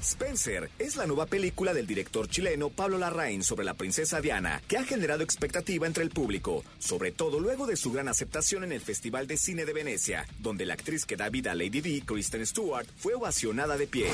Spencer es la nueva película del director chileno Pablo Larraín sobre la princesa Diana, que ha generado expectativa entre el público, sobre todo luego de su gran aceptación en el Festival de Cine de Venecia, donde la actriz que da vida a Lady Di, Kristen Stewart, fue ovacionada de pie.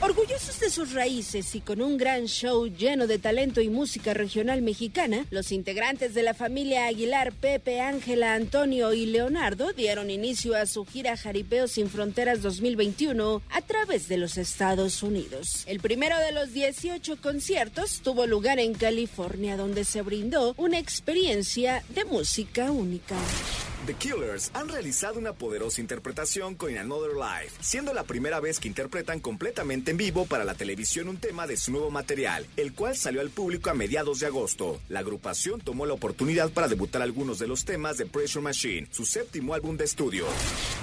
Orgullosos de sus raíces y con un gran show lleno de talento y música regional mexicana, los integrantes de la familia Aguilar, Pepe, Ángela, Antonio y Leonardo dieron inicio a su gira Jaripeo sin Fronteras 2021 a través de los Estados Unidos. El primero de los 18 conciertos tuvo lugar en California, donde se brindó una experiencia de música única. The Killers han realizado una poderosa interpretación con Another Life, siendo la primera vez que interpretan completamente en vivo para la televisión un tema de su nuevo material, el cual salió al público a mediados de agosto. La agrupación tomó la oportunidad para debutar algunos de los temas de Pressure Machine, su séptimo álbum de estudio.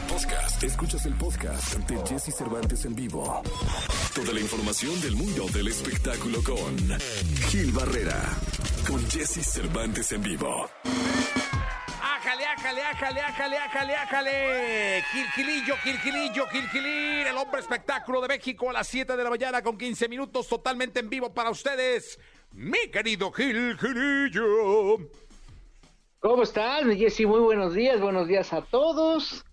Podcast. Escuchas el podcast de Jesse Cervantes en vivo. Toda la información del mundo del espectáculo con Gil Barrera. Con Jesse Cervantes en vivo. Ájale, ájale, ájale, ájale, ájale, ájale. Gilgilillo, Gilgilillo, Gilgilín, el hombre espectáculo de México a las 7 de la mañana con 15 minutos totalmente en vivo para ustedes. Mi querido Gilgilillo. ¿Cómo estás, Jessy? Muy buenos días, buenos días a todos.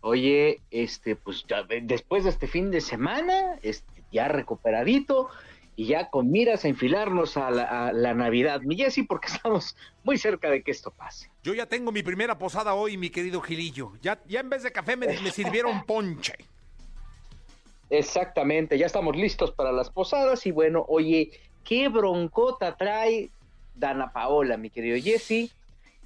Oye, este, pues ya, después de este fin de semana, este, ya recuperadito y ya con miras a enfilarnos a la, a la Navidad, mi Jessy, porque estamos muy cerca de que esto pase. Yo ya tengo mi primera posada hoy, mi querido Gilillo. Ya, ya en vez de café me, me sirvieron ponche. Exactamente, ya estamos listos para las posadas y bueno, oye, qué broncota trae Dana Paola, mi querido Jesse.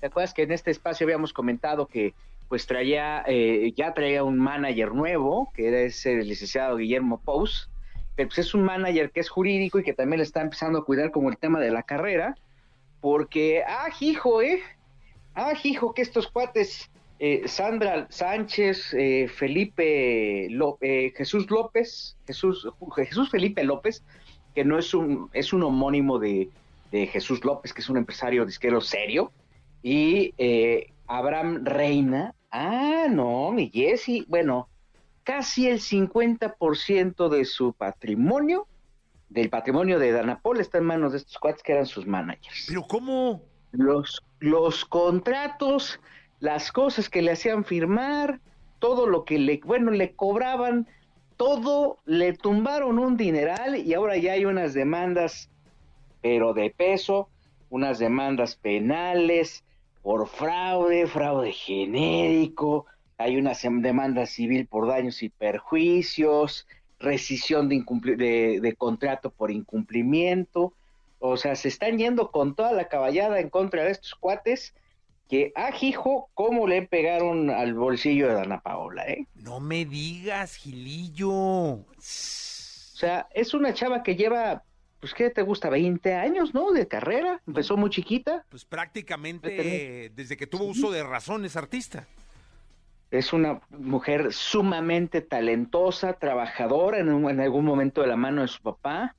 ¿Te acuerdas que en este espacio habíamos comentado que pues traía, eh, ya traía un manager nuevo, que era ese licenciado Guillermo Pous, pero pues es un manager que es jurídico y que también le está empezando a cuidar como el tema de la carrera, porque, ah, hijo, eh, ah, hijo, que estos cuates, eh, Sandra Sánchez, eh, Felipe, Ló- eh, Jesús López, Jesús, Jesús Felipe López, que no es un, es un homónimo de, de Jesús López, que es un empresario disquero serio, y eh, Abraham Reina, ah, no, mi Jesse, bueno, casi el 50% de su patrimonio, del patrimonio de Danapol, está en manos de estos cuates que eran sus managers. Pero ¿cómo? Los, los contratos, las cosas que le hacían firmar, todo lo que le, bueno, le cobraban, todo le tumbaron un dineral y ahora ya hay unas demandas, pero de peso, unas demandas penales por fraude, fraude genérico, hay una demanda civil por daños y perjuicios, rescisión de, de, de contrato por incumplimiento. O sea, se están yendo con toda la caballada en contra de estos cuates que, ah, hijo, cómo le pegaron al bolsillo de Dana Paola, ¿eh? No me digas, Gilillo. O sea, es una chava que lleva, pues, ¿qué te gusta? 20 años, ¿no? De carrera. Empezó muy chiquita. Pues prácticamente desde que tuvo uso de razón es artista. Es una mujer sumamente talentosa, trabajadora en, algún momento de la mano de su papá.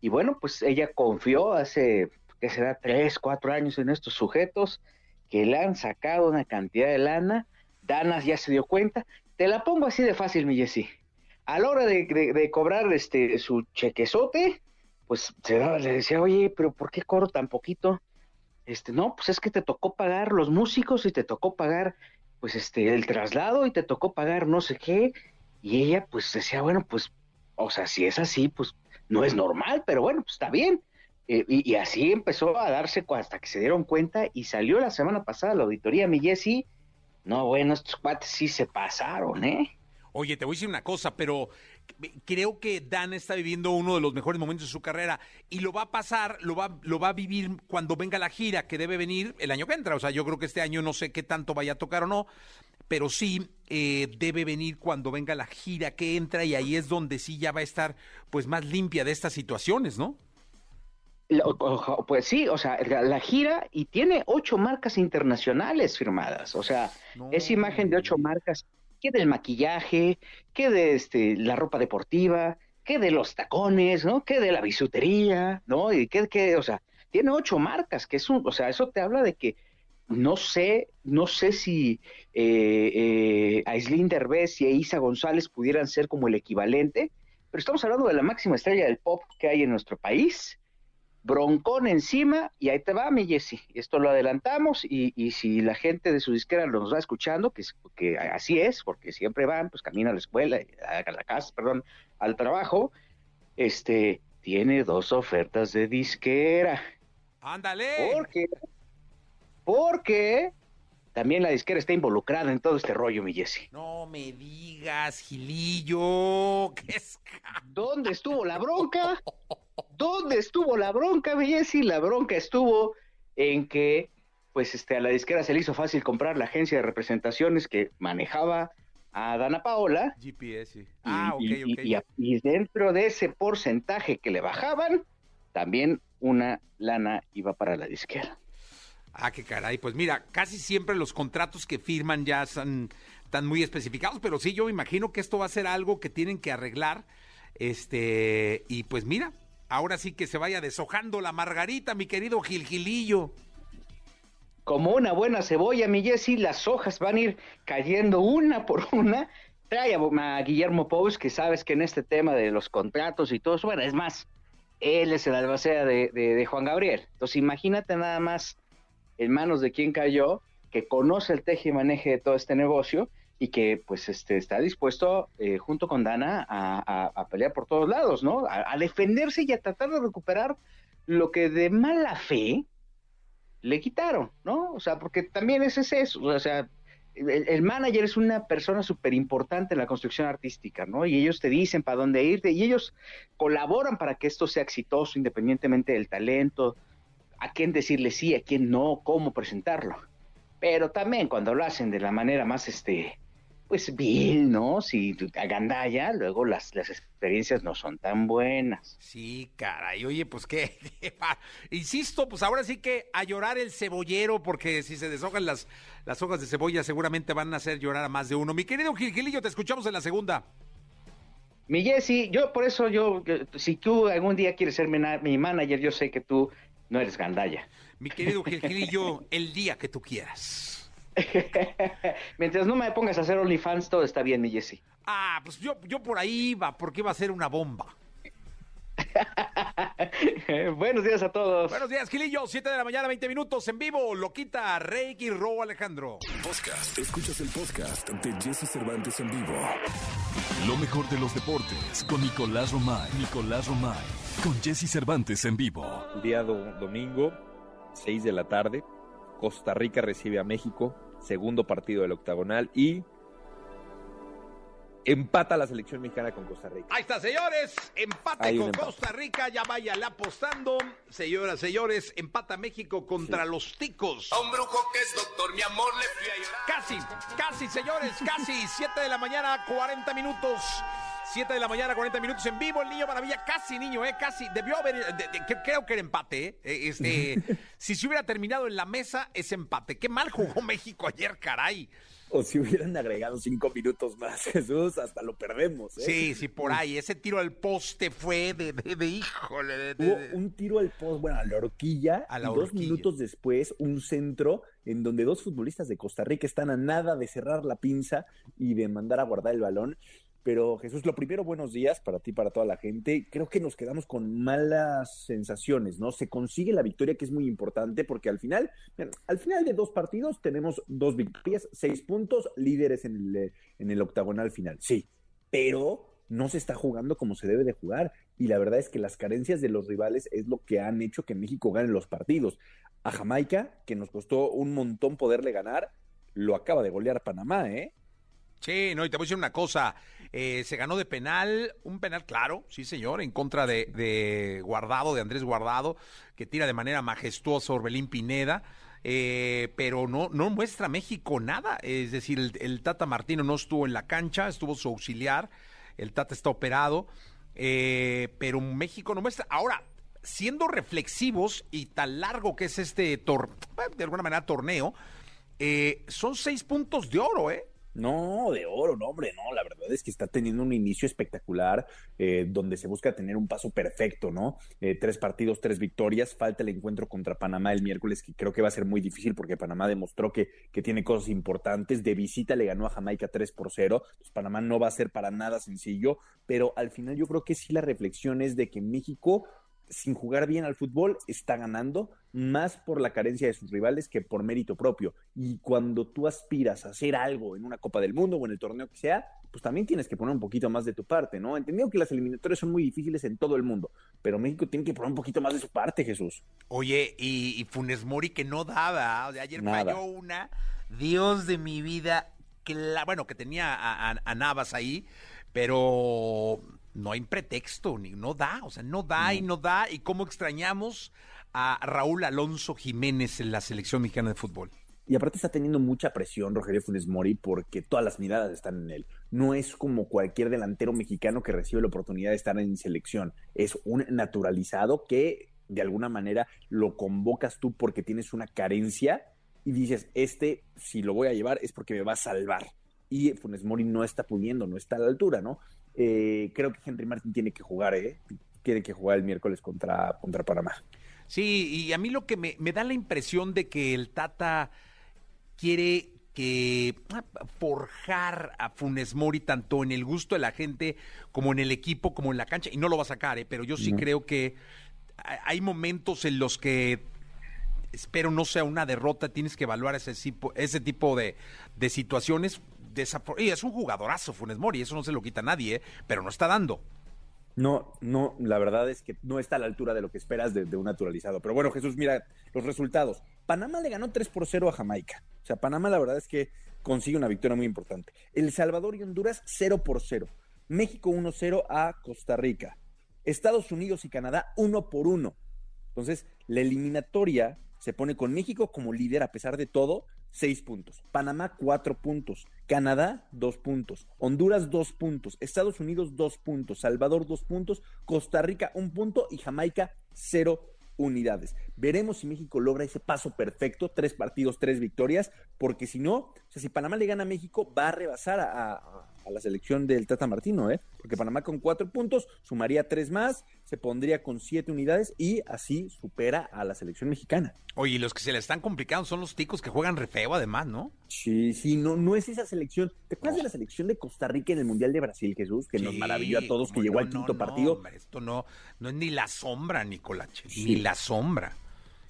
Y bueno, pues ella confió hace, que será? Tres, cuatro años en estos sujetos que le han sacado una cantidad de lana. Dana ya se dio cuenta. Te la pongo así de fácil, mi Jessy. A la hora de, cobrar este su chequezote, pues se le decía, oye, pero ¿por qué cobro tan poquito? Este, no, pues es que te tocó pagar los músicos y te tocó pagar pues este, el traslado y te tocó pagar no sé qué. Y ella pues decía, bueno, pues, o sea, si es así, pues no es normal, pero bueno, pues está bien. Eh, y, así empezó a darse hasta que se dieron cuenta y salió la semana pasada la auditoría, mi Jessy. No, bueno, estos cuates sí se pasaron, ¿eh? Oye, te voy a decir una cosa, pero creo que Dan está viviendo uno de los mejores momentos de su carrera y lo va a pasar, lo va, lo va a vivir cuando venga la gira que debe venir el año que entra. O sea, yo creo que este año no sé qué tanto vaya a tocar o no, pero sí eh, debe venir cuando venga la gira que entra y ahí es donde sí ya va a estar pues más limpia de estas situaciones, ¿no? Pues sí, o sea, la, la gira y tiene ocho marcas internacionales firmadas, o sea, No. es imagen de ocho marcas, que del maquillaje, que de este, la ropa deportiva, que de los tacones, ¿no? Que de la bisutería, ¿no? Y que, que, o sea, tiene ocho marcas, que es un, o sea, eso te habla de que no sé, no sé si eh, eh, Aislinn Derbez y Isa González pudieran ser como el equivalente, pero estamos hablando de la máxima estrella del pop que hay en nuestro país, broncón encima, y ahí te va, mi Jessy. Esto lo adelantamos, y, y, si la gente de su disquera nos va escuchando, que, que así es, porque siempre van, pues camina a la escuela, a la casa, perdón, al trabajo, este, tiene dos ofertas de disquera. ¡Ándale! Porque, porque también la disquera está involucrada en todo este rollo, mi Jessy. No me digas, Gilillo, ¿qué es? ¿Dónde estuvo la bronca? ¿Dónde estuvo la bronca, Jessy? La bronca estuvo en que, pues, este, a la disquera se le hizo fácil comprar la agencia de representaciones que manejaba a Dana Paola. GPS. Y, Ah, ok, y- ok. y- y dentro de ese porcentaje que le bajaban, también una lana iba para la disquera. Ah, qué caray. Pues mira, casi siempre los contratos que firman ya están, están muy especificados, pero sí, yo me imagino que esto va a ser algo que tienen que arreglar. Este, y pues mira, ahora sí que se vaya deshojando la margarita, mi querido Gilgilillo. Como una buena cebolla, mi Jessy, las hojas van a ir cayendo una por una. Trae a, Guillermo Pous, que sabes que en este tema de los contratos y todo eso, bueno, es más, él es el albacea de, Juan Gabriel. Entonces imagínate nada más en manos de quien cayó, que conoce el teje y maneje de todo este negocio y que pues este está dispuesto eh, junto con Dana a, pelear por todos lados, ¿no? A, a defenderse y a tratar de recuperar lo que de mala fe le quitaron, ¿no? O sea, porque también ese es eso, o sea, el manager es una persona súper importante en la construcción artística, ¿no? Y ellos te dicen para dónde irte y ellos colaboran para que esto sea exitoso independientemente del talento, a quién decirle sí, a quién no, cómo presentarlo. Pero también cuando lo hacen de la manera más, este, pues vil, ¿no? Si agandalla, luego las, las experiencias no son tan buenas. Sí, caray, oye, pues qué. Insisto, pues ahora sí que a llorar el cebollero, porque si se deshojan las, las hojas de cebolla seguramente van a hacer llorar a más de uno. Mi querido Gilgilillo, te escuchamos en la segunda. Mi Jessy, yo por eso yo, si tú algún día quieres ser mi, mi manager, yo sé que tú no eres gandalla. Mi querido Gilgilillo, el día que tú quieras. Mientras no me pongas a hacer OnlyFans, todo está bien, mi Jessy. Ah, pues yo, yo por ahí iba, porque iba a ser una bomba. Buenos días a todos. Buenos días, Gilillo, 7 de la mañana, 20 minutos en vivo. Loquita, Reiki, Ro, Alejandro. Podcast. Escuchas el podcast de Jesse Cervantes en vivo. Lo mejor de los deportes con Nicolás Romay. Nicolás Romay. Con Jesse Cervantes en vivo. Día do- domingo, 6 de la tarde. Costa Rica recibe a México, segundo partido del octagonal y empata la selección mexicana con Costa Rica. Ahí está, señores. Empate Hay con empate. Costa Rica. Ya vaya apostando. Señoras, señores, empata México contra los ticos. A un brujo que es doctor, mi amor, le fui a llorar. Casi, casi, señores, casi. 7 de la mañana, 40 minutos. 7 de la mañana, 40 minutos en vivo. El niño maravilla, casi niño, ¿eh? Casi. Debió haber. de- de- que- creo que era empate, ¿eh? Eh, Este, si se hubiera terminado en la mesa, es empate. Qué mal jugó México ayer, caray. O si hubieran agregado cinco minutos más, Jesús, hasta lo perdemos. ¿eh? Sí, sí, por ahí. Ese tiro al poste fue de, de, de híjole. Hubo un tiro al post, bueno, a la horquilla, A la y dos minutos después un centro en donde dos futbolistas de Costa Rica están a nada de cerrar la pinza y de mandar a guardar el balón. Pero Jesús, lo primero, buenos días para ti, para toda la gente. Creo que nos quedamos con malas sensaciones, ¿no? Se consigue la victoria, que es muy importante, porque al final, al final de dos partidos tenemos dos victorias, seis puntos, líderes en el, en el octagonal final. Sí, pero no se está jugando como se debe de jugar. Y la verdad es que las carencias de los rivales es lo que han hecho que México gane los partidos. A Jamaica, que nos costó un montón poderle ganar, lo acaba de golear Panamá, ¿eh? Sí, no, y te voy a decir una cosa. eh, se ganó de penal, un penal claro, sí señor, en contra de, Guardado, de Andrés Guardado, que tira de manera majestuosa Orbelín Pineda. eh, pero no, no muestra México nada. Es decir, el, Tata Martino no estuvo en la cancha, estuvo su auxiliar. El Tata está operado, eh, pero México no muestra. Ahora, siendo reflexivos y tan largo que es este de alguna manera torneo, son seis puntos de oro, ¿eh? No, de oro, no, hombre, no, la verdad es que está teniendo un inicio espectacular eh, donde se busca tener un paso perfecto, ¿no? Eh, tres partidos, tres victorias, falta el encuentro contra Panamá el miércoles, que creo que va a ser muy difícil porque Panamá demostró que, que tiene cosas importantes, de visita le ganó a Jamaica 3 por 0, pues Panamá no va a ser para nada sencillo, pero al final yo creo que sí la reflexión es de que México sin jugar bien al fútbol, está ganando más por la carencia de sus rivales que por mérito propio. Y cuando tú aspiras a hacer algo en una Copa del Mundo o en el torneo que sea, pues también tienes que poner un poquito más de tu parte, ¿no? Entendido que las eliminatorias son muy difíciles en todo el mundo, pero México tiene que poner un poquito más de su parte, Jesús. Oye, y, Funes Mori que no daba, o sea, ayer falló una, Dios de mi vida, que la, bueno, que tenía a Navas ahí, pero no hay pretexto, ni no da, o sea, no da y no da. Y cómo extrañamos a Raúl Alonso Jiménez en la selección mexicana de fútbol. Y aparte está teniendo mucha presión Rogelio Funes Mori porque todas las miradas están en él. No es como cualquier delantero mexicano que recibe la oportunidad de estar en selección. Es un naturalizado que de alguna manera lo convocas tú porque tienes una carencia y dices, este, si lo voy a llevar es porque me va a salvar. Y Funes Mori no está pudiendo, no está a la altura, ¿no? Eh, creo que Henry Martin tiene que jugar, ¿eh? Tiene que jugar el miércoles contra, contra Panamá. Sí, y a mí lo que me, da la impresión de que el Tata quiere que ah, forjar a Funes Mori tanto en el gusto de la gente como en el equipo, como en la cancha, y no lo va a sacar, ¿eh? pero yo sí creo que hay momentos en los que espero no sea una derrota, tienes que evaluar ese tipo, ese tipo de, de situaciones es un jugadorazo Funes Mori, eso no se lo quita nadie, ¿eh? pero no está dando. No, no, la verdad es que no está a la altura de lo que esperas de, un naturalizado. Pero bueno, Jesús, mira los resultados. Panamá le ganó 3 por 0 a Jamaica. O sea, Panamá la verdad es que consigue una victoria muy importante. El Salvador y Honduras 0 por 0. México 1-0 a Costa Rica. Estados Unidos y Canadá 1 por 1. Entonces, la eliminatoria se pone con México como líder a pesar de todo, seis puntos. Panamá, cuatro puntos. Canadá, dos puntos. Honduras, dos puntos. Estados Unidos, dos puntos. Salvador, dos puntos. Costa Rica, un punto. Y Jamaica, cero unidades. Veremos si México logra ese paso perfecto, tres partidos, tres victorias, porque si no, o sea, si Panamá le gana a México, va a rebasar a, la selección del Tata Martino, ¿eh? Porque Panamá con cuatro puntos sumaría tres más, se pondría con siete unidades y así supera a la selección mexicana. Oye, y los que se le están complicando son los ticos que juegan re feo además, ¿no? Sí, sí, no, no es esa selección. ¿Te acuerdas de la selección de Costa Rica en el Mundial de Brasil, Jesús? Que nos maravilló a todos, que llegó al quinto partido. esto no, no es ni la sombra, Nicolache, ni la sombra.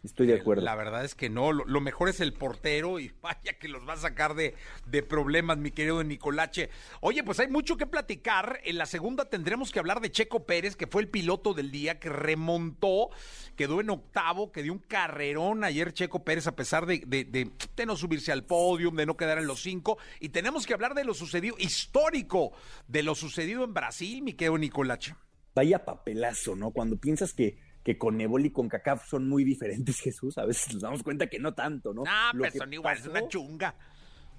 Estoy de acuerdo. La verdad es que no, lo, mejor es el portero y vaya que los va a sacar de, de, problemas, mi querido Nicolache. Oye, pues hay mucho que platicar. En la segunda tendremos que hablar de Checo Pérez, que fue el piloto del día, que remontó, quedó en octavo, que dio un carrerón ayer Checo Pérez a pesar de, de, de, no subirse al podio, de no quedar en los cinco. Y tenemos que hablar de lo sucedido, histórico, de lo sucedido en Brasil, mi querido Nicolache. Vaya papelazo, ¿no? Cuando piensas que que con Ebol y con CACAF son muy diferentes, Jesús. A veces nos damos cuenta que no tanto, ¿no? Ah, pero son igual, es una chunga.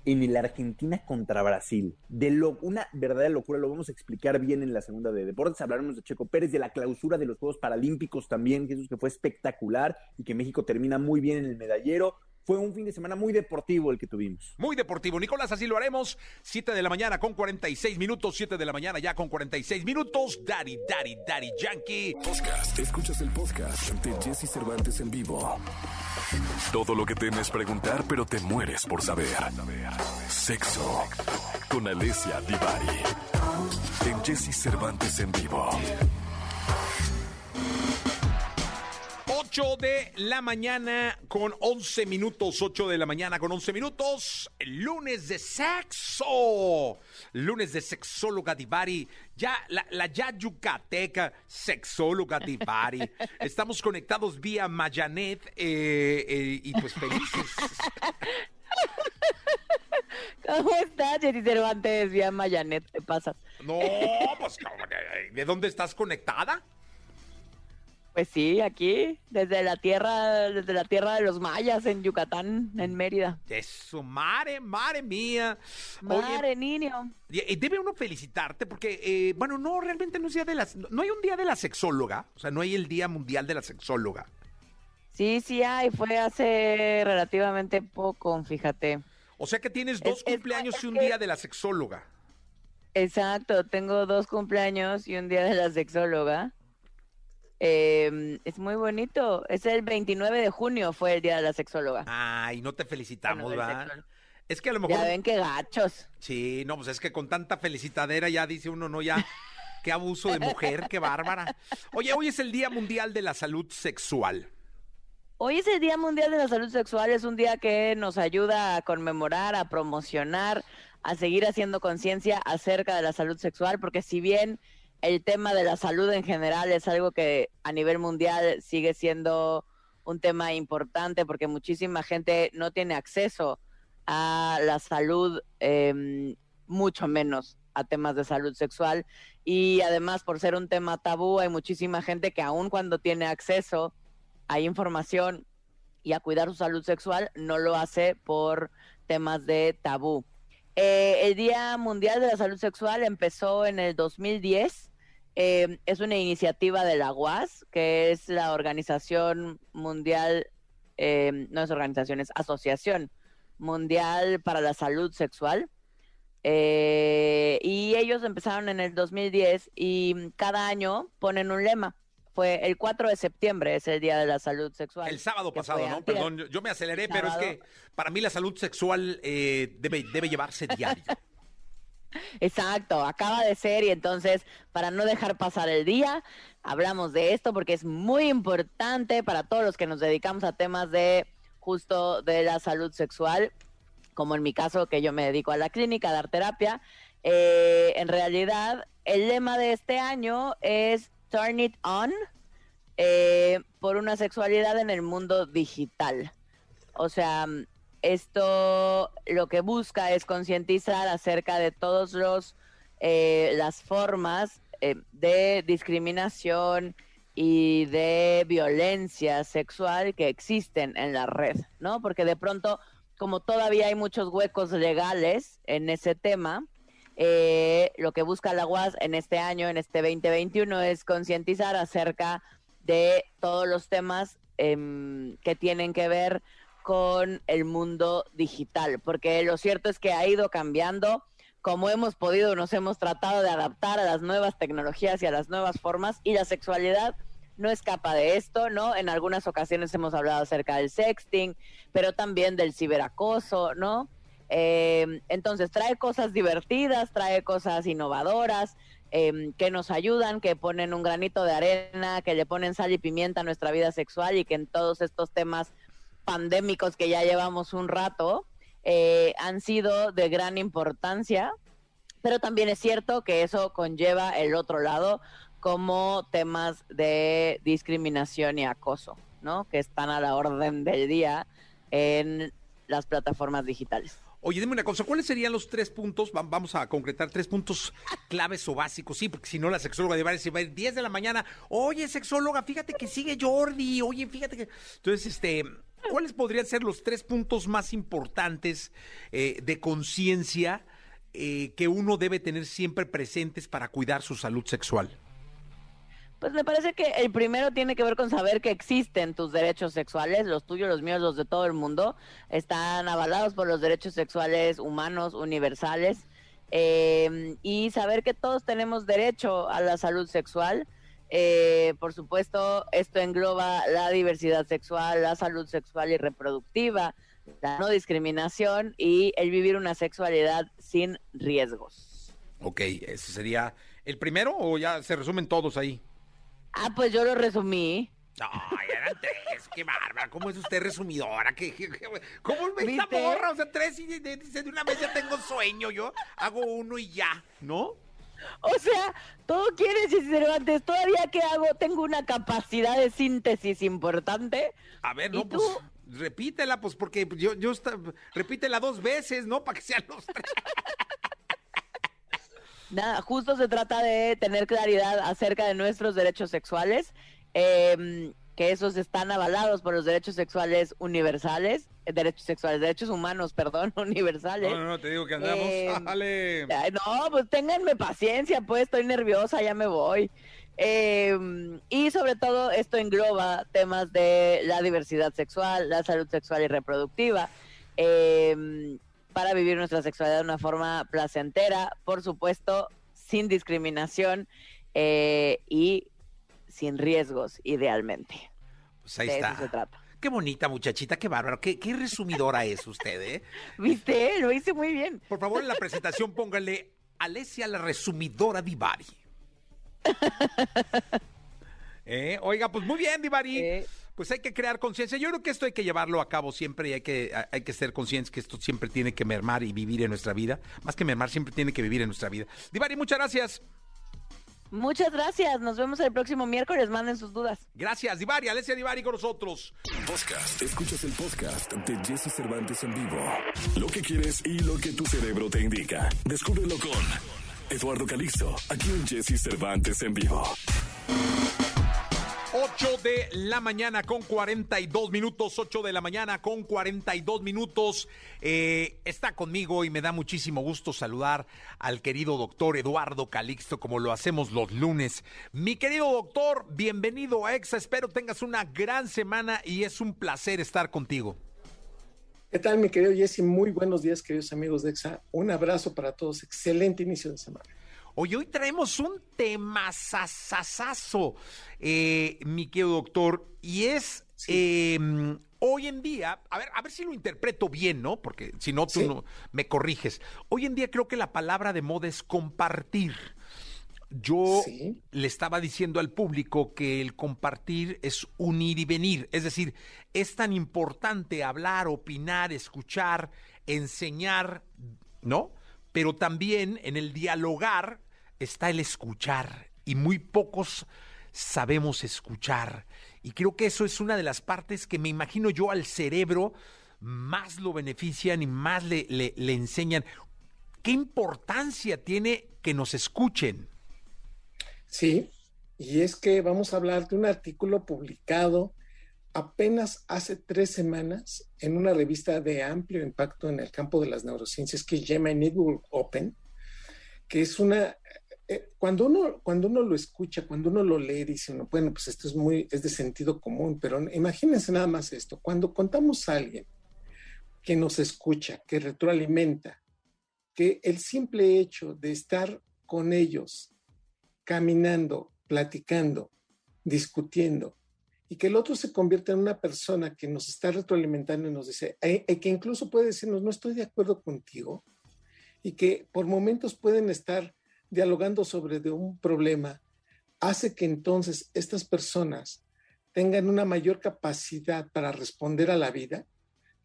En la Argentina contra Brasil, de lo, una verdadera locura, lo vamos a explicar bien en la segunda de deportes. Hablaremos de Checo Pérez, de la clausura de los Juegos Paralímpicos también, Jesús, que fue espectacular y que México termina muy bien en el medallero fue un fin de semana muy deportivo el que tuvimos. Muy deportivo, Nicolás, así lo haremos. Siete de la mañana con 46 minutos, Siete de la mañana ya con 46 minutos. Daddy, Daddy, Daddy Yankee. Podcast. Escuchas el podcast de Jesse Cervantes en vivo. Todo lo que temes preguntar, pero te mueres por saber. Sexo. Con Alessia Divari. En Jesse Cervantes en vivo. 8 de la mañana con 11 minutos, 8 de la mañana con 11 minutos, lunes de sexo, lunes de sexóloga Divari, ya la, la ya yucateca sexóloga Divari, estamos conectados vía Mayanet eh, eh, y pues felices. ¿Cómo estás, Jenny Cervantes, vía Mayanet? ¿Te pasas? No, pues, ¿de dónde estás conectada? Pues sí, aquí, desde la tierra, desde la tierra de los mayas en Yucatán, en Mérida. Eso, madre, madre mía. Madre niño. Debe uno felicitarte porque, eh, bueno, no, realmente no es día de la, no hay un día de la sexóloga, o sea, no hay el Día Mundial de la Sexóloga. Sí, sí hay, fue hace relativamente poco, fíjate. O sea que tienes dos Es- cumpleaños es y un día de la sexóloga. Exacto, tengo dos cumpleaños y un día de la sexóloga. Eh, es muy bonito. Es el 29 de junio fue el día de la sexóloga. Ay, no te felicitamos, Bueno, ¿verdad? Es que a lo mejor. Ya ven qué gachos. Sí, no, pues es que con tanta felicitadera ya dice uno, no, ya. Qué abuso de mujer, qué bárbara. Oye, hoy es el Día Mundial de la Salud Sexual. Hoy es el Día Mundial de la Salud Sexual, es un día que nos ayuda a conmemorar, a promocionar, a seguir haciendo conciencia acerca de la salud sexual, porque si bien el tema de la salud en general es algo que a nivel mundial sigue siendo un tema importante, porque muchísima gente no tiene acceso a la salud, eh, mucho menos a temas de salud sexual, y además por ser un tema tabú, hay muchísima gente que aun cuando tiene acceso hay información y a cuidar su salud sexual, no lo hace por temas de tabú. Eh, el Día Mundial de la Salud Sexual empezó en el 2010. Eh, es una iniciativa de la UAS, que es la Organización Mundial, eh, no es organización, es Asociación Mundial para la Salud Sexual. Eh, y ellos empezaron en el 2010 y cada año ponen un lema. Fue el 4 de septiembre, es el Día de la Salud Sexual. El sábado pasado, ¿no? Perdón, yo, yo me aceleré, pero es que para mí la salud sexual eh, debe, debe llevarse diario. Exacto, acaba de ser y entonces para no dejar pasar el día, hablamos de esto porque es muy importante para todos los que nos dedicamos a temas de justo de la salud sexual, como en mi caso que yo me dedico a la clínica a dar terapia. Eh, en realidad, el lema de este año es Turn It On eh, por una sexualidad en el mundo digital. O sea, esto lo que busca es concientizar acerca de todos los eh, las formas eh, de discriminación y de violencia sexual que existen en la red, ¿no? Porque de pronto, como todavía hay muchos huecos legales en ese tema, eh, lo que busca la UAS en este año, en este 2021, es concientizar acerca de todos los temas em, que tienen que ver con el mundo digital, porque lo cierto es que ha ido cambiando, como hemos podido, nos hemos tratado de adaptar a las nuevas tecnologías y a las nuevas formas, y la sexualidad no escapa de esto, ¿no? En algunas ocasiones hemos hablado acerca del sexting, pero también del ciberacoso, ¿no? Eh, entonces trae cosas divertidas, trae cosas innovadoras, eh, que nos ayudan, que ponen un granito de arena, que le ponen sal y pimienta a nuestra vida sexual y que en todos estos temas pandémicos que ya llevamos un rato eh, han sido de gran importancia, pero también es cierto que eso conlleva el otro lado como temas de discriminación y acoso, ¿no? Que están a la orden del día en las plataformas digitales. Oye, dime una cosa, ¿cuáles serían los tres puntos? Va- Vamos a concretar tres puntos claves o básicos, sí, porque si no la sexóloga de se va a ir 10 de la mañana. Oye, sexóloga, fíjate que sigue Jordi. Oye, fíjate que. Entonces, este, ¿cuáles podrían ser los tres puntos más importantes eh, de conciencia eh, que uno debe tener siempre presentes para cuidar su salud sexual? Pues me parece que el primero tiene que ver con saber que existen tus derechos sexuales, los tuyos, los míos, los de todo el mundo, están avalados por los derechos sexuales humanos universales eh, y saber que todos tenemos derecho a la salud sexual. Eh, por supuesto, esto engloba la diversidad sexual, la salud sexual y reproductiva, la no discriminación y el vivir una sexualidad sin riesgos. Ok, ese sería el primero o ya se resumen todos ahí. Ah, pues yo lo resumí. Ay, eran tres, qué bárbara. ¿Cómo es usted resumidora? ¿Qué, qué- qué- cómo es esta morra? O sea, tres y de, de- dice, de una vez ya tengo sueño. Yo hago uno y ya, ¿no? O sea, todo quiere decir Cervantes, todavía que hago, tengo una capacidad de síntesis importante. A ver, ¿Y no, tú? pues repítela, pues porque yo, yo repítela dos veces, ¿no? Para que sean los tres. Nada, justo se trata de tener claridad acerca de nuestros derechos sexuales, eh, que esos están avalados por los derechos sexuales universales, eh, derechos sexuales, derechos humanos, perdón, universales. No, no, no, te digo que andamos. Eh, Dale. No, pues ténganme paciencia, pues estoy nerviosa, ya me voy. Eh, y sobre todo esto engloba temas de la diversidad sexual, la salud sexual y reproductiva. Eh, para vivir nuestra sexualidad de una forma placentera, por supuesto, sin discriminación eh, y sin riesgos, idealmente. Pues ahí de está. eso se trata. Qué bonita muchachita, qué bárbaro, qué, qué resumidora es usted, ¿eh? ¿Viste? Lo hice muy bien. Por favor, en la presentación póngale Alesia la resumidora Divari. Eh, Oiga, pues muy bien, Divari. Eh. Pues hay que crear conciencia. Yo creo que esto hay que llevarlo a cabo siempre y hay que, hay que ser conscientes que esto siempre tiene que mermar y vivir en nuestra vida. Más que mermar, siempre tiene que vivir en nuestra vida. Divari, muchas gracias. Muchas gracias. Nos vemos el próximo miércoles. Manden sus dudas. Gracias, Divari. Alesia Divari con nosotros. Podcast. Escuchas el podcast de Jesse Cervantes en vivo. Lo que quieres y lo que tu cerebro te indica. Descúbrelo con Eduardo Calixto, aquí en Jesse Cervantes en vivo. 8 de la mañana con 42 minutos, 8 de la mañana con 42 minutos. Eh, está conmigo y me da muchísimo gusto saludar al querido doctor Eduardo Calixto, como lo hacemos los lunes. Mi querido doctor, bienvenido a EXA. Espero tengas una gran semana y es un placer estar contigo. ¿Qué tal, mi querido Jesse? Muy buenos días, queridos amigos de EXA. Un abrazo para todos. Excelente inicio de semana. Oye, hoy traemos un tema sasasazo, eh, mi querido doctor, y es eh, hoy en día, a ver, a ver si lo interpreto bien, ¿no? Porque si no, tú Sí. no me corriges. Hoy en día creo que la palabra de moda es compartir. Yo Sí. le estaba diciendo al público que el compartir es unir y venir. Es decir, es tan importante hablar, opinar, escuchar, enseñar, ¿no? Pero también en el dialogar está el escuchar y muy pocos sabemos escuchar. Y creo que eso es una de las partes que me imagino yo al cerebro más lo benefician y más le, le- enseñan. ¿Qué importancia tiene que nos escuchen? Sí, y es que vamos a hablar de un artículo publicado apenas hace tres semanas en una revista de amplio impacto en el campo de las neurociencias que se llama Network Open, que es una... eh, cuando, uno, cuando uno lo escucha, cuando uno lo lee, dice uno, bueno, pues esto es muy, es de sentido común, pero imagínense nada más esto, cuando contamos a alguien que nos escucha, que retroalimenta, que el simple hecho de estar con ellos caminando, platicando, discutiendo, y que el otro se convierta en una persona que nos está retroalimentando y nos dice, eh, eh, que incluso puede decirnos, no estoy de acuerdo contigo, y que por momentos pueden estar dialogando sobre de un problema, hace que entonces estas personas tengan una mayor capacidad para responder a la vida,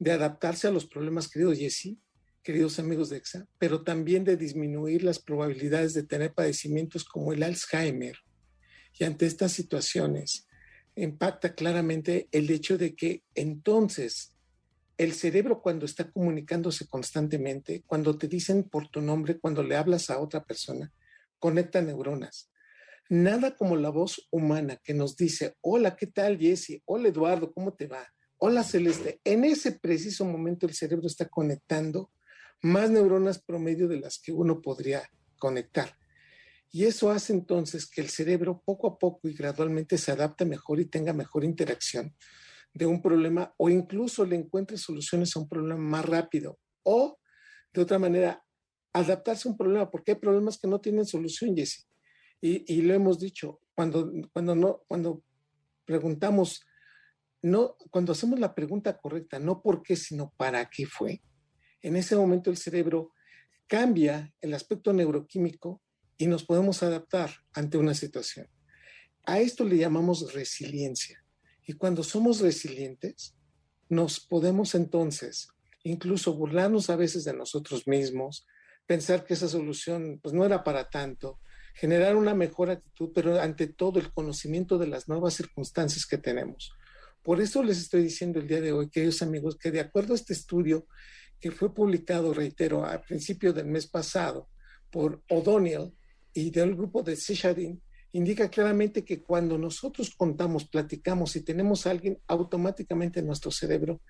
de adaptarse a los problemas, querido Jesse, queridos amigos de EXA, pero también de disminuir las probabilidades de tener padecimientos como el Alzheimer. Y ante estas situaciones, impacta claramente el hecho de que entonces el cerebro cuando está comunicándose constantemente, cuando te dicen por tu nombre, cuando le hablas a otra persona, conecta neuronas. Nada como la voz humana que nos dice, hola, ¿qué tal Jesse? Hola Eduardo, ¿cómo te va? Hola Celeste. En ese preciso momento el cerebro está conectando más neuronas promedio de las que uno podría conectar. Y eso hace entonces que el cerebro poco a poco y gradualmente se adapte mejor y tenga mejor interacción de un problema o incluso le encuentre soluciones a un problema más rápido o de otra manera adaptarse a un problema porque hay problemas que no tienen solución, Jesse. Y, y lo hemos dicho, cuando, cuando, no, cuando preguntamos, no, cuando hacemos la pregunta correcta, no por qué, sino para qué fue, en ese momento el cerebro cambia el aspecto neuroquímico y nos podemos adaptar ante una situación. A esto le llamamos resiliencia. Y cuando somos resilientes, nos podemos entonces incluso burlarnos a veces de nosotros mismos, pensar que esa solución pues no era para tanto, generar una mejor actitud, pero ante todo el conocimiento de las nuevas circunstancias que tenemos. Por eso les estoy diciendo el día de hoy, queridos amigos, que de acuerdo a este estudio que fue publicado, reitero, a principio del mes pasado por O'Donnell y del grupo de Sishadin, indica claramente que cuando nosotros contamos, platicamos y tenemos a alguien, automáticamente nuestro cerebro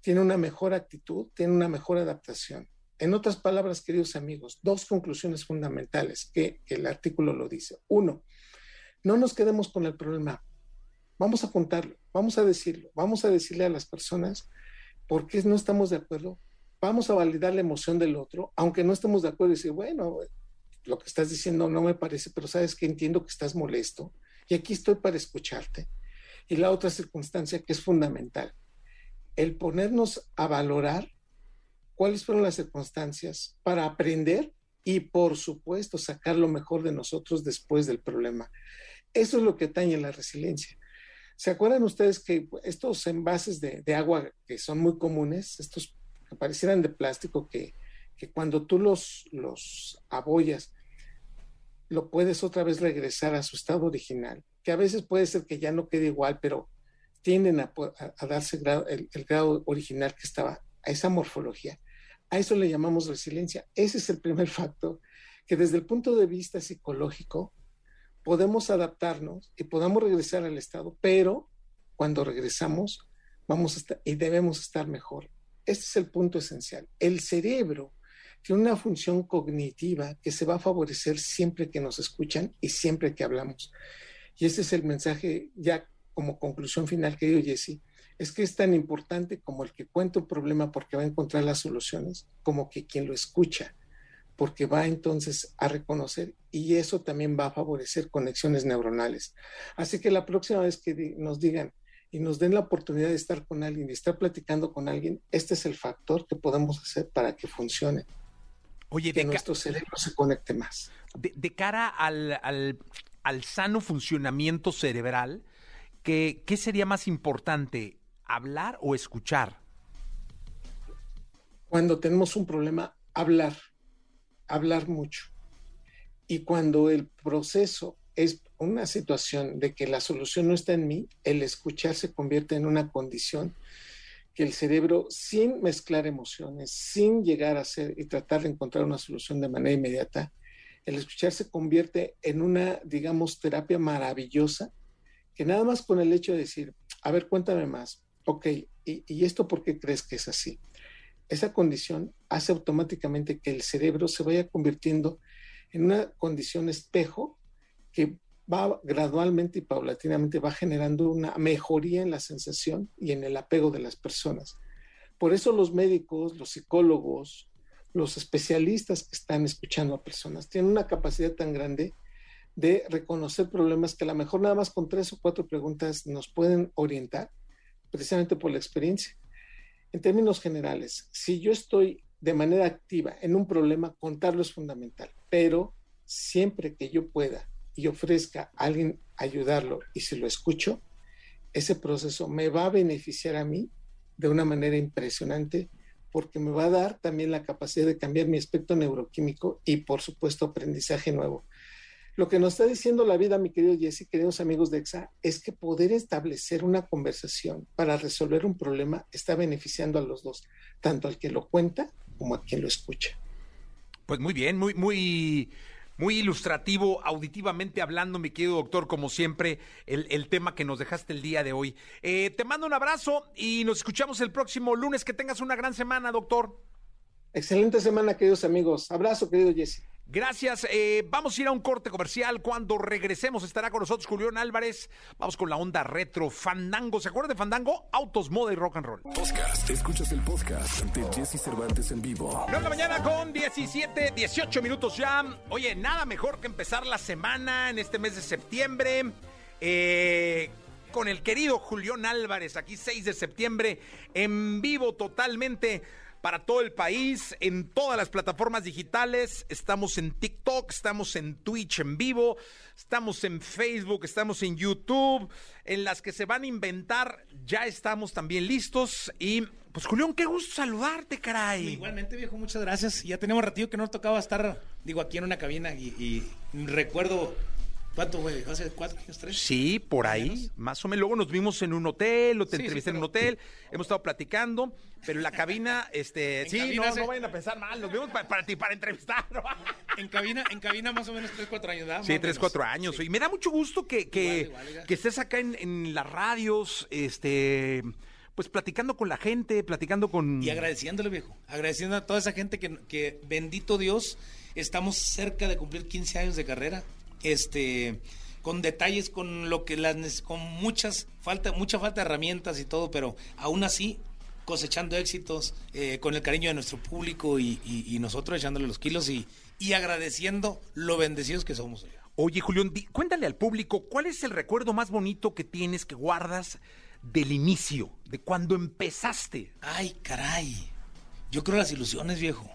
tiene una mejor actitud, tiene una mejor adaptación. En otras palabras, queridos amigos, dos conclusiones fundamentales que el artículo lo dice. Uno, no nos quedemos con el problema. Vamos a contarlo, vamos a decirlo, vamos a decirle a las personas por qué no estamos de acuerdo vamos a validar la emoción del otro, aunque no estemos de acuerdo y decir, bueno, lo que estás diciendo no me parece, pero sabes que entiendo que estás molesto y aquí estoy para escucharte. Y la otra circunstancia que es fundamental, el ponernos a valorar cuáles fueron las circunstancias para aprender y, por supuesto, sacar lo mejor de nosotros después del problema. Eso es lo que atañe la resiliencia. ¿Se acuerdan ustedes que estos envases de, de agua que son muy comunes, estos que parecieran de plástico, que, que cuando tú los, los abollas, lo puedes otra vez regresar a su estado original, que a veces puede ser que ya no quede igual, pero tienden a, darse el, el, grado original que estaba, a esa morfología. A eso le llamamos resiliencia. Ese es el primer factor, que desde el punto de vista psicológico podemos adaptarnos y podamos regresar al estado, pero cuando regresamos vamos a estar, y debemos estar mejor. Este es el punto esencial. El cerebro tiene una función cognitiva que se va a favorecer siempre que nos escuchan y siempre que hablamos. Y ese es el mensaje ya como conclusión final que dio Jesse, es que es tan importante como el que cuenta un problema porque va a encontrar las soluciones, como que quien lo escucha, porque va entonces a reconocer y eso también va a favorecer conexiones neuronales. Así que la próxima vez que nos digan y nos den la oportunidad de estar con alguien, de estar platicando con alguien, este es el factor que podemos hacer para que funcione. Oye, que nuestro cerebro se conecte más. De, cara al, al, sano funcionamiento cerebral, ¿qué, ¿qué sería más importante, hablar o escuchar? Cuando tenemos un problema, hablar, hablar mucho. Y cuando el proceso es una situación de que la solución no está en mí, el escuchar se convierte en una condición que el cerebro, sin mezclar emociones, sin llegar a ser y tratar de encontrar una solución de manera inmediata, el escuchar se convierte en una, digamos, terapia maravillosa, que nada más con el hecho de decir, a ver, cuéntame más, ok, ¿y, y esto por qué crees que es así? Esa condición hace automáticamente que el cerebro se vaya convirtiendo en una condición espejo que va gradualmente y paulatinamente va generando una mejoría en la sensación y en el apego de las personas. Por eso los médicos, los psicólogos, los especialistas que están escuchando a personas tienen una capacidad tan grande de reconocer problemas que a lo mejor nada más con tres o cuatro preguntas nos pueden orientar, precisamente por la experiencia. En términos generales, si yo estoy de manera activa en un problema, contarlo es fundamental, pero siempre que yo pueda y ofrezca a alguien ayudarlo y si lo escucho, ese proceso me va a beneficiar a mí de una manera impresionante porque me va a dar también la capacidad de cambiar mi aspecto neuroquímico y por supuesto aprendizaje nuevo. Lo que nos está diciendo la vida, mi querido Jesse, queridos amigos de EXA, es que poder establecer una conversación para resolver un problema está beneficiando a los dos, tanto al que lo cuenta como a quien lo escucha. Pues muy bien, muy, muy, muy ilustrativo, auditivamente hablando, mi querido doctor, como siempre, el, tema que nos dejaste el día de hoy. Eh, te mando un abrazo y nos escuchamos el próximo lunes. Que tengas una gran semana, doctor. Excelente semana, queridos amigos. Abrazo, querido Jesse. Gracias. Eh, vamos a ir a un corte comercial. Cuando regresemos estará con nosotros Julián Álvarez. Vamos con la onda retro Fandango. ¿Se acuerdan de Fandango? Autos, moda y rock and roll. Podcast. Escuchas el podcast de Jesse Cervantes en vivo. 9 de la mañana con 17, 18 minutos ya. Oye, nada mejor que empezar la semana en este mes de septiembre. Eh, con el querido Julián Álvarez, aquí 6 de septiembre, en vivo totalmente para todo el país, en todas las plataformas digitales. Estamos en TikTok, estamos en Twitch en vivo, estamos en Facebook, estamos en YouTube, en las que se van a inventar, ya estamos también listos. Y pues Julián, qué gusto saludarte, caray. Igualmente, viejo, muchas gracias. Ya tenemos ratito que no tocaba estar, digo, aquí en una cabina y recuerdo ¿Cuánto, güey? ¿Hace cuatro años, tres? Sí, por ahí, más o menos. Luego nos vimos en un hotel, o te entrevisté en un hotel, hemos estado platicando, pero en la cabina, este, sí, no, no vayan a pensar mal, nos vimos para, para, para entrevistar. en cabina, en cabina más o menos tres, cuatro años, ¿verdad? Sí, tres, cuatro años. Y me da mucho gusto que, que, que estés acá en, en las radios, este pues platicando con la gente, platicando con... Y agradeciéndole, viejo. Agradeciendo a toda esa gente que, que, bendito Dios, estamos cerca de cumplir 15 años de carrera este con detalles, con lo que las con muchas falta mucha falta de herramientas y todo, pero aún así cosechando éxitos, eh, con el cariño de nuestro público y, y- y nosotros echándole los kilos y, y agradeciendo lo bendecidos que somos. Oye, Julián, di- cuéntale al público, ¿cuál es el recuerdo más bonito que tienes, que guardas del inicio, de cuando empezaste? Ay, caray. Yo creo las ilusiones, viejo.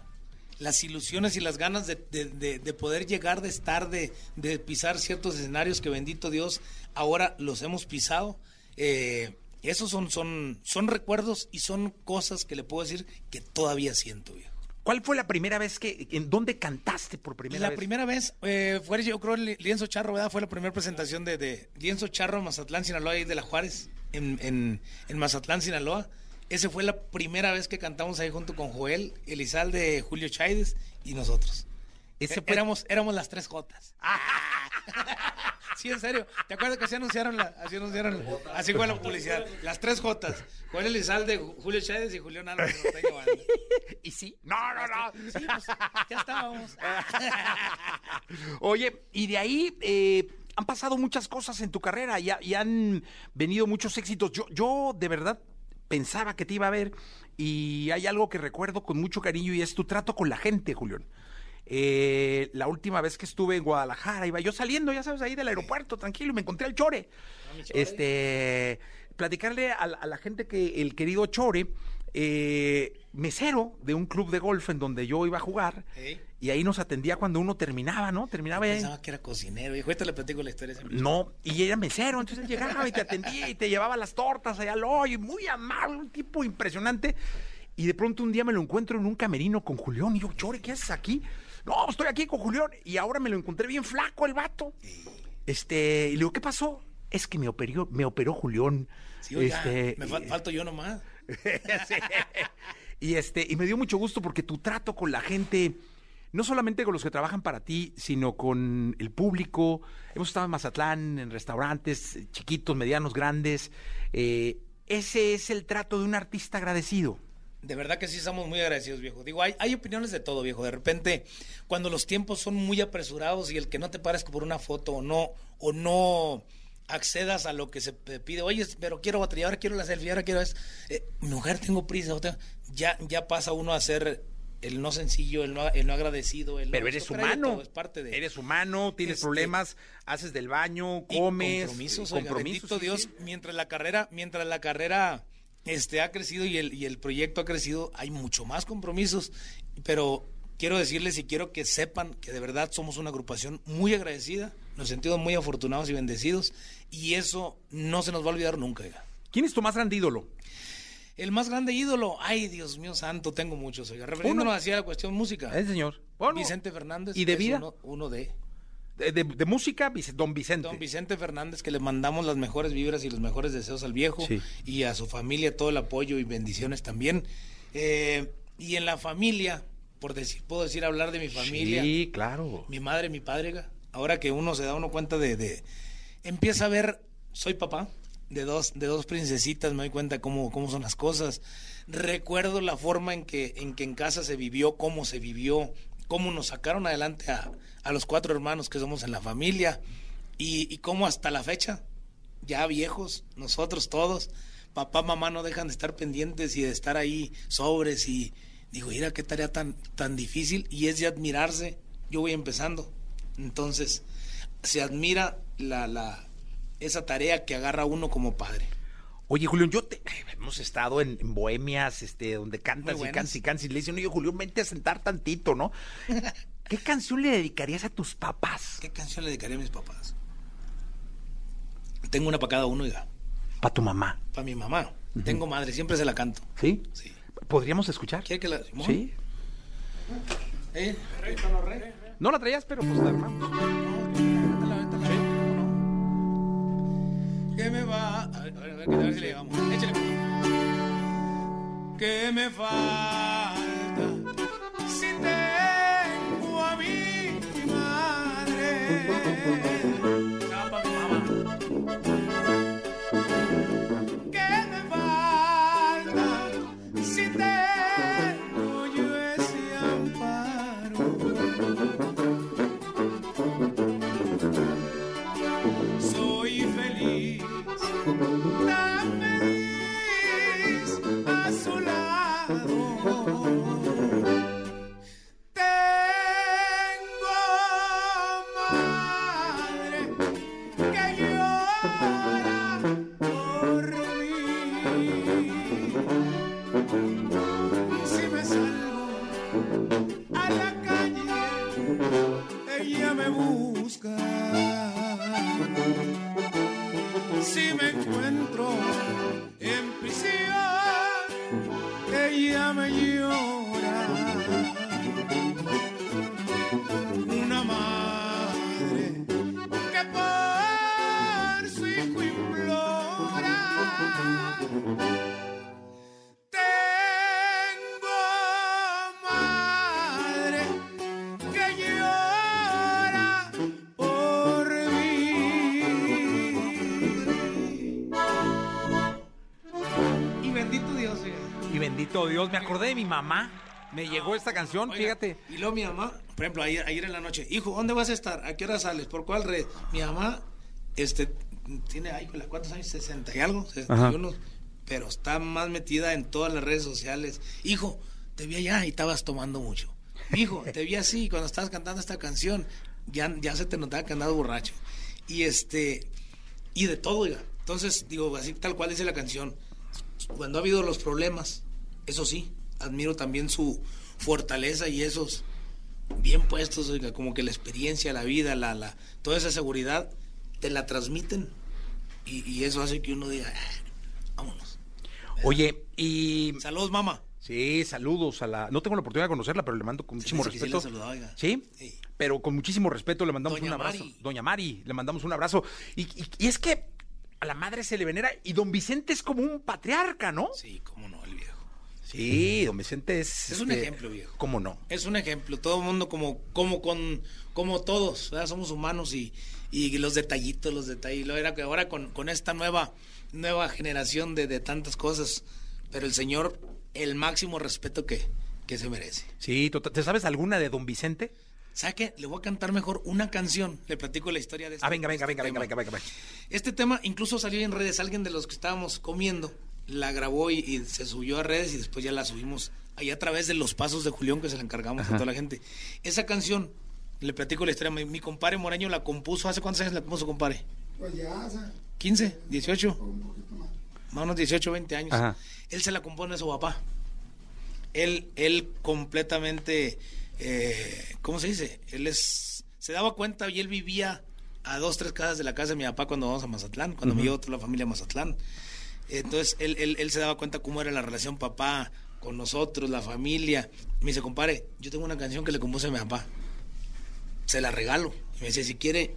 Las ilusiones y las ganas de, de- de- de poder llegar, de estar, de, de pisar ciertos escenarios que bendito Dios ahora los hemos pisado. Eh, esos son, son, son recuerdos y son cosas que le puedo decir que todavía siento, viejo. ¿Cuál fue la primera vez que, en dónde cantaste por primera la vez? primera vez eh, fue, yo creo, el Lienzo Charro, ¿verdad? Fue la primera presentación de, de Lienzo Charro Mazatlán, Sinaloa, y de la Juárez, en, en, en Mazatlán, Sinaloa. Esa fue la primera vez que cantamos ahí junto con Joel, Elizalde, Julio Chaides y nosotros. Ese Eh, fue- éramos, éramos las tres Jotas. sí, en serio. ¿Te acuerdas que así anunciaron la, así anunciaron, así fue la publicidad? Las tres Jotas. Joel Elizalde, Julio Chaides y Julián Álvarez. ¿Y sí? No, no, no. Sí, pues, ya estábamos. Oye, y de ahí eh, han pasado muchas cosas en tu carrera y, y han venido muchos éxitos. Yo, yo de verdad pensaba que te iba a ver y hay algo que recuerdo con mucho cariño y es tu trato con la gente, Julián. Eh, la última vez que estuve en Guadalajara, iba yo saliendo, ya sabes, ahí del aeropuerto, tranquilo, y me encontré al Chore. Este, platicarle a, a la gente que el querido Chore, eh, mesero de un club de golf en donde yo iba a jugar, y ahí nos atendía cuando uno terminaba, ¿no? Terminaba ahí. Pensaba que era cocinero. Y ahorita le platico la historia. No, y era mesero, entonces él llegaba y te atendía y te llevaba las tortas allá al hoyo, y muy amable, un tipo impresionante. Y de pronto un día me lo encuentro en un camerino con Julián, y yo, Chore, ¿qué haces aquí? No, estoy aquí con Julián, y ahora me lo encontré bien flaco el vato. Este, y le digo, ¿qué pasó? Es que me operó, me operó Julián. Sí, oiga, este, me fal- falto yo nomás. Y este, y me dio mucho gusto porque tu trato con la gente, no solamente con los que trabajan para ti, sino con el público. Hemos estado en Mazatlán, en restaurantes chiquitos, medianos, grandes. Eh, ese es el trato de un artista agradecido. De verdad que sí estamos muy agradecidos, viejo. Digo, hay, hay opiniones de todo, viejo. De repente, cuando los tiempos son muy apresurados y el que no te parezca por una foto o no, o no accedas a lo que se te pide, oye, pero quiero batería, ahora quiero la selfie, ahora quiero es, eh, mujer, tengo prisa, otra", ya, ya pasa uno a ser el no sencillo, el no, el no agradecido, el no- Pero eres humano. todo, es parte de Eres humano, tienes Este, problemas, haces del baño, y comes. compromisos, oiga, compromisos, bendito sí, Dios, sí. mientras la carrera, mientras la carrera este ha crecido y el, y el proyecto ha crecido, hay mucho más compromisos, pero quiero decirles y quiero que sepan que de verdad somos una agrupación muy agradecida, nos sentimos muy afortunados y bendecidos y eso no se nos va a olvidar nunca. oiga. ¿Quién es tu más grande ídolo? El más grande ídolo, ay Dios mío santo, tengo muchos, oiga, refiriéndonos hacia la cuestión música. El señor. Bueno, Vicente Fernández ¿Y de vida? uno, uno de De, de- de música, don Vicente. Don Vicente Fernández, que le mandamos las mejores vibras y los mejores deseos al viejo Sí. y a su familia todo el apoyo y bendiciones también. Eh, y en la familia, por decir, puedo decir hablar de mi familia, Sí, claro. mi madre, mi padre, ahora que uno se da uno cuenta de, de- empieza a ver, soy papá de dos, de dos princesitas, me doy cuenta cómo, cómo son las cosas. Recuerdo la forma en que, en que en casa se vivió, cómo se vivió, cómo nos sacaron adelante a, a los cuatro hermanos que somos en la familia y, y cómo hasta la fecha, ya viejos, nosotros todos, papá, mamá no dejan de estar pendientes y de estar ahí sobres y digo, mira qué tarea tan, tan difícil y es de admirarse. Yo voy empezando. Entonces, se admira la, la, esa tarea que agarra uno como padre. Oye, Julián, yo te, hemos estado en, en bohemias, este, donde cantas y cantas y cantas y le dicen, oye, Julián, vente a sentar tantito, ¿no? ¿Qué canción le dedicarías a tus papás? ¿Qué canción le dedicaría a mis papás? Tengo una para cada uno, ya. Para tu mamá, Para mi mamá. Tengo madre, siempre se la canto. ¿sí? Sí. ¿Podríamos escuchar? ¿Quiere que la.? Sí. ¿Eh? ¿Tono re? No la traías, pero pues la armamos. Véntala, véntala. ¿Cómo no? ¿Qué me va? A ver, a ver, a ver, a ver si le llegamos. Échale. ¿Qué me falta? Si tengo Dios, me acordé de mi mamá. Me llegó esta canción, Oiga, fíjate. Y luego mi mamá, por ejemplo, ayer, ayer en la noche, hijo, ¿dónde vas a estar? ¿A qué hora sales? ¿Por cuál red? Mi mamá, este, tiene, ay, ¿cuántos años? 60 y algo, 61, pero está más metida en todas las redes sociales. Hijo, te vi allá y estabas tomando mucho. Hijo, te vi así cuando estabas cantando esta canción, ya, ya se te notaba que andabas borracho. Y este, y de todo, oiga. Entonces, digo, así tal cual dice la canción, cuando ha habido los problemas, eso sí, admiro también su fortaleza y esos bien puestos, oiga, como que la experiencia, la vida, la, la, toda esa seguridad, te la transmiten y, y eso hace que uno diga, "Ah, vámonos. Oye, y... Saludos, mamá. Sí, saludos a la... No tengo la oportunidad de conocerla, pero le mando con muchísimo sí respeto. saludaba, oiga. ¿Sí? Sí. Pero con muchísimo respeto le mandamos Doña un abrazo. Mari. Doña Mari, le mandamos un abrazo. Y, y- y es que a la madre se le venera y don Vicente es como un patriarca, ¿no? Sí, cómo no, el viejo. Sí, don Vicente es... Es un este, ejemplo, viejo. ¿Cómo no? Es un ejemplo, todo el mundo como, como con, como todos, ¿verdad? somos humanos y, y los detallitos, los detalles. Era que ahora con, con esta nueva, nueva generación de, de tantas cosas, pero el señor, el máximo respeto que, que se merece. Sí, total- ¿te sabes alguna de don Vicente? ¿Sabe qué? Le voy a cantar mejor una canción. Le platico la historia de este Ah, venga, venga, este venga, venga, tema. venga, venga, venga. Este tema incluso salió en redes. Alguien de los que estábamos comiendo la grabó y, y se subió a redes y después ya la subimos ahí a través de los pasos de Julián que se la encargamos a toda la gente. Esa canción, le platico la historia. Mi, mi compadre Moreño la compuso. ¿Hace cuántos años la compuso, compadre? Pues ya, o sea, ¿15? ¿18? un poquito más. Más o menos 18, 20 años. Ajá. Él se la compone a su papá. Él, él completamente, eh, ¿cómo se dice? Él es, se daba cuenta y él vivía a dos, tres casas de la casa de mi papá cuando vamos a Mazatlán, cuando me llevó toda la familia a Mazatlán. Entonces él, él, él se daba cuenta cómo era la relación papá con nosotros, la familia. Me dice, compadre, yo tengo una canción que le compuse a mi papá. Se la regalo. Y me dice, si quiere,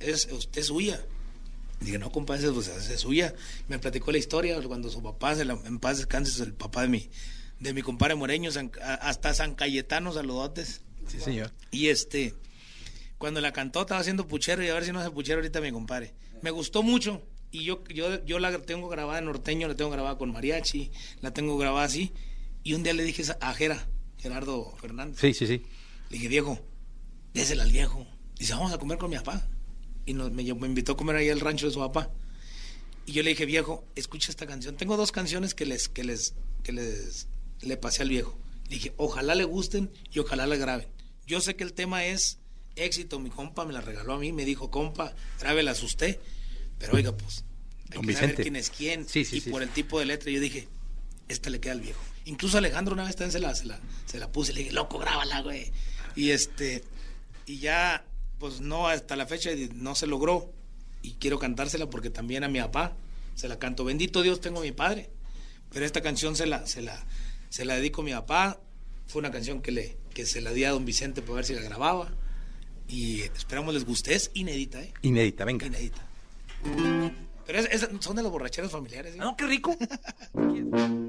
es usted es suya. Dije, no, compadre, pues es suya. Me platicó la historia cuando su papá, se la- en paz descanse, es el papá de mi, de mi compadre Moreño, San- hasta San Cayetano, saludotes. Sí, señor. Y este, cuando la cantó, estaba haciendo puchero y a ver si no hace puchero ahorita mi compadre. Me gustó mucho y yo, yo, yo la tengo grabada en norteño, la tengo grabada con mariachi, la tengo grabada así. Y un día le dije a Jera, Gerardo Fernández, Sí, sí, sí. le dije, viejo, désela al viejo. Dice, vamos a comer con mi papá. Y nos, me, me invitó a comer ahí al rancho de su papá. Y yo le dije, viejo, escucha esta canción. Tengo dos canciones que les, que les, que les, le pasé al viejo. Le dije, ojalá le gusten y ojalá le graben. Yo sé que el tema es éxito. Mi compa me la regaló a mí. Me dijo, compa, grábelas usted. Pero oiga, pues, hay Don que saber quién es quién. Sí, sí, y sí. por el tipo de letra, yo dije, esta le queda al viejo. Incluso Alejandro una vez también se la, se la, se la puse, le dije, loco, grábala, güey. Y este, y ya, pues no, hasta la fecha no se logró. Y quiero cantársela porque también a mi papá se la canto. Bendito Dios, tengo a mi padre. Pero esta canción se la, se la, se la dedico a mi papá. Fue una canción que le, que se la di a don Vicente para ver si la grababa. Y esperamos les guste. Es inédita, ¿eh? Inédita, venga. Inédita. Pero es- es- son de las borracheras familiares. ¿eh? No, qué rico.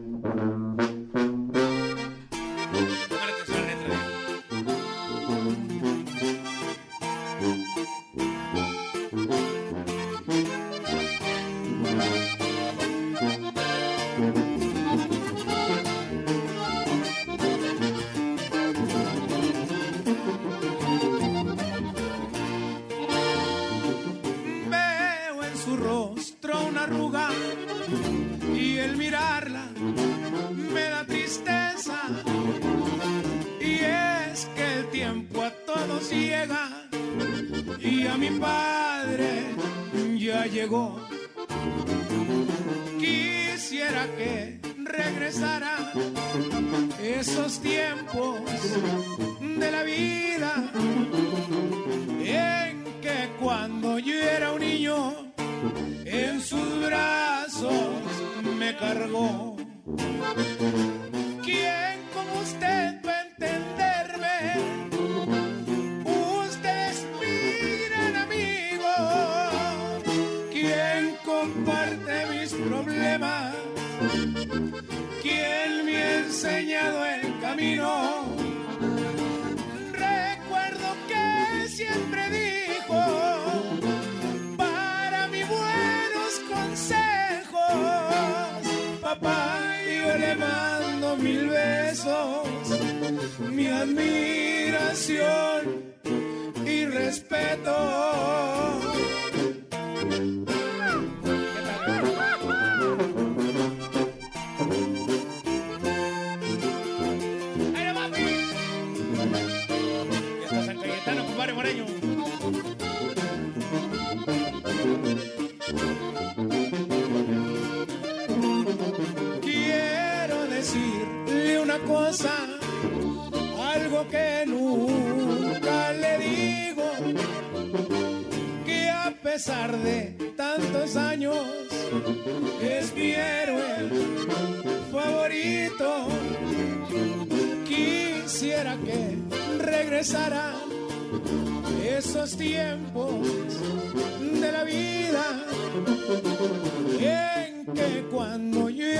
pesar de tantos años es mi héroe favorito. Quisiera que regresara esos tiempos de la vida en que cuando yo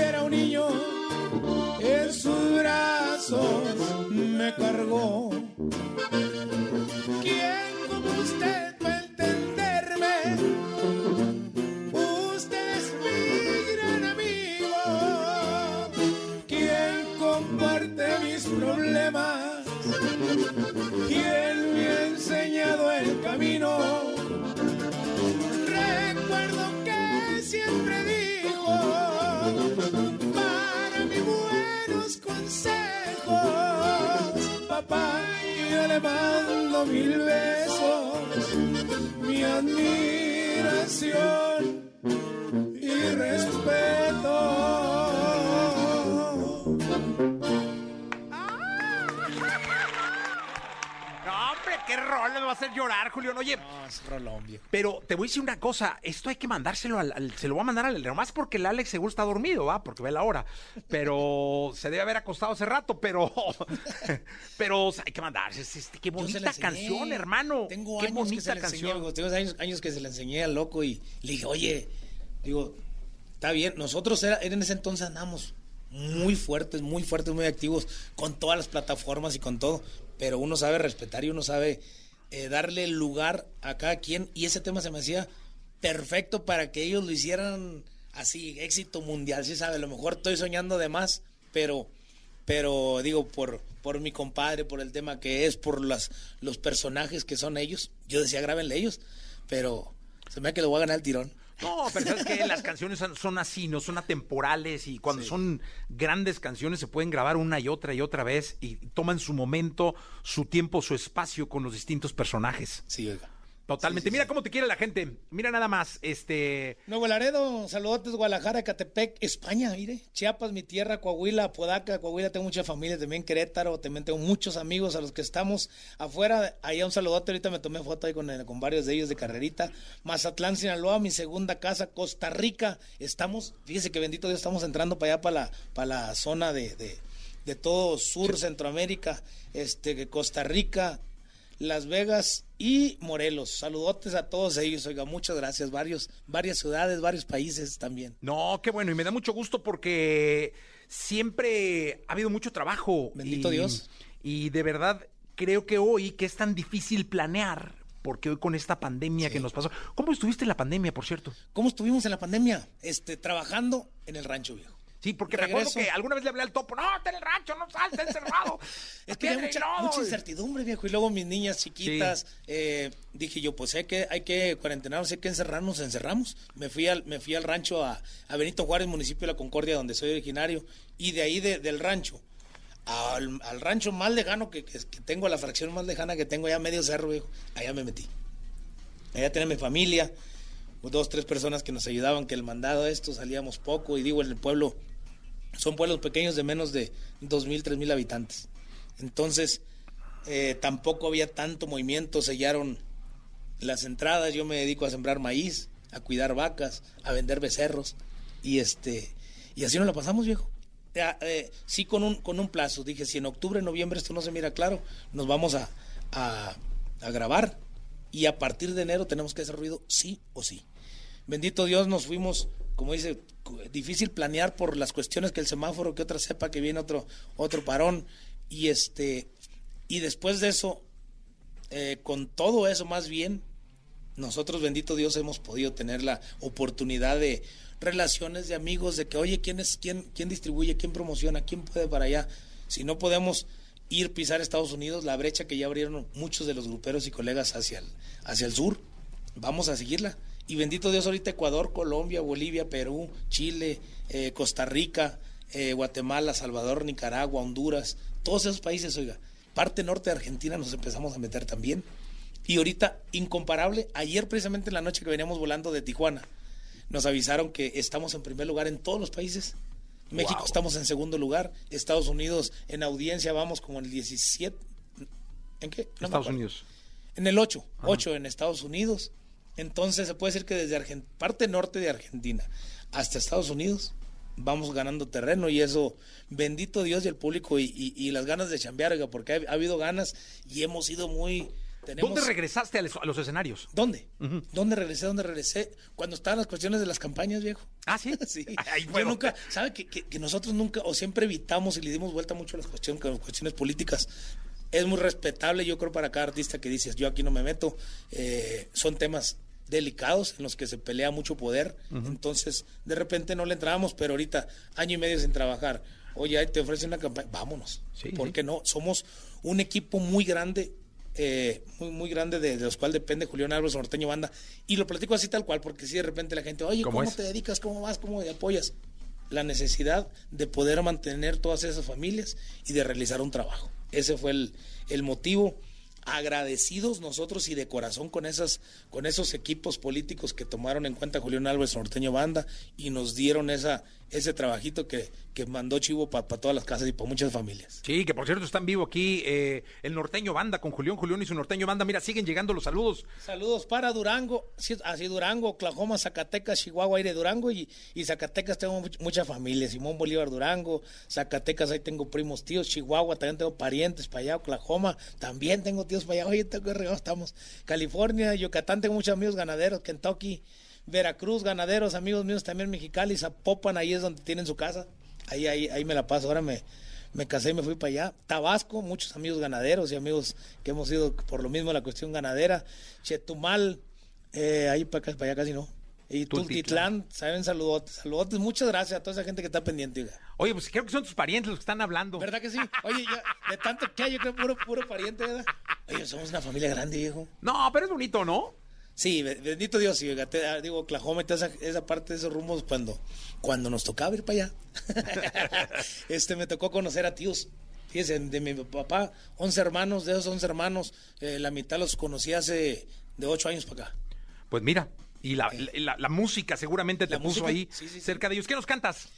Pero te voy a decir una cosa. Esto hay que mandárselo al, al- se lo voy a mandar al nomás porque el Alex seguro está dormido, va, porque ve la hora. Pero se debe haber acostado hace rato, pero, pero o sea, hay que mandarse. Es- es- qué bonita canción, hermano. Tengo qué años que bonita se la canción. tengo años, años que se la enseñé al loco y le dije, oye, digo, está bien, nosotros era, en ese entonces andamos muy fuertes, muy fuertes, muy activos con todas las plataformas y con todo, pero uno sabe respetar y uno sabe eh, darle lugar a cada quien y ese tema se me hacía perfecto para que ellos lo hicieran así, éxito mundial, sí sabe, a lo mejor estoy soñando de más, pero pero digo por por mi compadre, por el tema que es, por las los personajes que son ellos. Yo decía, grábenle ellos, pero se me da que lo voy a ganar el tirón. No, pero sabes que las canciones son, son así, no son atemporales y cuando son grandes canciones se pueden grabar una y otra y otra vez y toman su momento, su tiempo, su espacio con los distintos personajes. Sí, oiga. Totalmente. Mira cómo te quiere la gente. Mira nada más, este Nuevo Laredo, saludotes, Guadalajara, Catepec, España, mire. Chiapas, mi tierra, Coahuila, Podaca, Coahuila, tengo mucha familia, también Querétaro, también tengo muchos amigos a los que estamos afuera. Allá un saludote, ahorita me tomé foto ahí con, eh, con varios de ellos de carrerita. Mazatlán, Sinaloa, mi segunda casa, Costa Rica. Estamos, fíjese que bendito Dios, estamos entrando para allá, para la, para la zona de, de, de todo Sur, Centroamérica, este, Costa Rica, Las Vegas y Morelos. Saludotes a todos ellos, oiga, muchas gracias. Varios, varias ciudades, varios países también. No, qué bueno, y me da mucho gusto porque siempre ha habido mucho trabajo. Bendito y- Dios. Y de verdad creo que hoy, que es tan difícil planear, porque hoy con esta pandemia que nos pasó. ¿Cómo estuviste en la pandemia, por cierto? ¿Cómo estuvimos en la pandemia? Este, trabajando en el rancho viejo. Sí, porque me acuerdo Regreso. que alguna vez le hablé al topo, no, está en el rancho, no salte encerrado. Es que había mucha, mucha incertidumbre, viejo. Y luego mis niñas chiquitas, eh, dije yo, pues hay que, hay que cuarentenarnos, hay que encerrarnos, encerramos. Me fui al, me fui al rancho a, a Benito Juárez, municipio de La Concordia, donde soy originario. Y de ahí de- del rancho al, al rancho más lejano que, que- que tengo, a la fracción más lejana que tengo, allá medio cerro, viejo, allá me metí. Allá tenía mi familia, dos, tres personas que nos ayudaban, que el mandado esto salíamos poco. Y digo, en el pueblo, son pueblos pequeños de menos de dos mil, tres mil habitantes. Entonces, eh, tampoco había tanto movimiento, sellaron las entradas, yo me dedico a sembrar maíz, a cuidar vacas, a vender becerros y este Y así nos la pasamos, viejo. Eh, sí, con un, con un plazo. Dije, si en octubre, noviembre esto no se mira claro, nos vamos a, a, a grabar. Y a partir de enero tenemos que hacer ruido, sí o sí. Bendito Dios, nos fuimos, como dice, difícil planear por las cuestiones que el semáforo, que otra sepa que viene otro, otro parón. Y este, y después de eso, eh, con todo eso más bien, nosotros, bendito Dios, hemos podido tener la oportunidad de relaciones de amigos, de que, oye, ¿quién es, quién, quién distribuye, quién promociona, quién puede para allá? Si no podemos ir pisar Estados Unidos, la brecha que ya abrieron muchos de los gruperos y colegas hacia el, hacia el sur, vamos a seguirla. Y bendito Dios, ahorita Ecuador, Colombia, Bolivia, Perú, Chile, eh, Costa Rica, eh, Guatemala, Salvador, Nicaragua, Honduras, todos esos países, oiga, parte norte de Argentina nos empezamos a meter también. Y ahorita, incomparable, ayer precisamente en la noche que veníamos volando de Tijuana, nos avisaron que estamos en primer lugar en todos los países. México Wow. estamos en segundo lugar, Estados Unidos en audiencia vamos como en el 17. ¿En qué? No Estados. Unidos. En el 8, 8 en Estados Unidos. Entonces se puede decir que desde Argen- parte norte de Argentina hasta Estados Unidos vamos ganando terreno y eso, bendito Dios y el público y, y- y las ganas de chambear, porque ha, ha habido ganas y hemos sido muy... Tenemos, ¿Dónde regresaste a los, a los escenarios? ¿Dónde? ¿Dónde regresé? ¿Dónde regresé? Cuando estaban las cuestiones de las campañas, viejo. Ah, sí. Sí. Ahí Yo nunca, ¿sabe que, que- que nosotros nunca o siempre evitamos y le dimos vuelta mucho a las cuestiones, las cuestiones políticas? Es muy respetable, yo creo, para cada artista que dices, yo aquí no me meto. Eh, son temas delicados en los que se pelea mucho poder. Entonces, de repente no le entrábamos, pero ahorita, año y medio sin trabajar. Oye, te ofrecen una campaña, vámonos. Sí, ¿Por sí. qué no? Somos un equipo muy grande eh, muy, muy grande de, de los cuales depende Julián Álvarez Norteño Banda. Y lo platico así tal cual, porque si de repente la gente, oye, ¿Cómo te dedicas? ¿Cómo vas? ¿Cómo te apoyas? La necesidad de poder mantener todas esas familias y de realizar un trabajo. Ese fue el, el motivo. Agradecidos nosotros y de corazón con esas, con esos equipos políticos que tomaron en cuenta Julián Álvarez Norteño Banda y nos dieron esa, ese trabajito que, que mandó Chivo para todas las casas y para muchas familias. Sí, que por cierto está en vivo aquí eh, el norteño banda con Julián Julián y su norteño banda. Mira, siguen llegando los saludos. Saludos para Durango, sí, así Durango, Oklahoma, Zacatecas, Chihuahua, aire Durango y, y Zacatecas tengo much- mucha familia, Simón Bolívar Durango, Zacatecas ahí tengo primos, tíos, Chihuahua también tengo parientes para allá, Oklahoma también tengo tíos para allá, oye, tengo estamos, California, Yucatán tengo muchos amigos ganaderos, Kentucky, Veracruz, ganaderos, amigos míos también Mexicali, Zapopan, ahí es donde tienen su casa, ahí, ahí, ahí me la paso, ahora me, me casé y me fui para allá. Tabasco, muchos amigos ganaderos y amigos que hemos ido por lo mismo la cuestión ganadera. Chetumal, eh, ahí para, acá, para allá casi no. Y Tultitlán. Saben, saludotes, saludotes. Muchas gracias a toda esa gente que está pendiente. oiga. Oye, pues creo que son tus parientes los que están hablando. ¿Verdad que sí? Oye, ya, de tanto que hay, yo creo puro, puro pariente, ¿verdad? Oye, somos una familia grande, viejo. No, pero es bonito, ¿no? Sí, be- bendito Dios, te- ah, digo, Oklahoma y esa, esa parte de esos rumbos cuando, cuando nos tocaba ir para allá. este, me tocó conocer a tíos. Fíjense, de mi papá, 11 hermanos, de esos 11 hermanos, eh, la mitad los conocí hace de 8 años para acá. Pues mira, y la, la- la música seguramente te La puso música, ahí sí, sí, sí. cerca de ellos. ¿Qué nos cantas?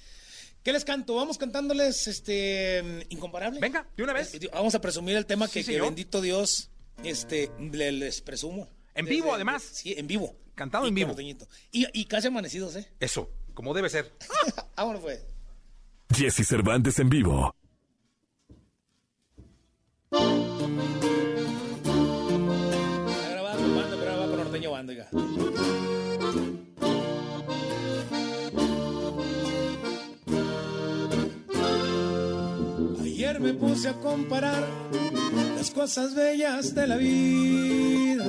¿Qué les canto? Vamos cantándoles este incomparable. Venga, de una vez. Eh, Vamos a presumir el tema que, que bendito Dios este le- les presumo. En De- vivo, de- además. de- sí, en vivo. Cantado Y en vivo. norteñito. Y, y casi amanecidos, ¿eh? Eso, como debe ser. Vámonos pues. Jesse Cervantes en vivo. Está grabado con banda, va con norteño banda, Me puse a comparar las cosas bellas de la vida.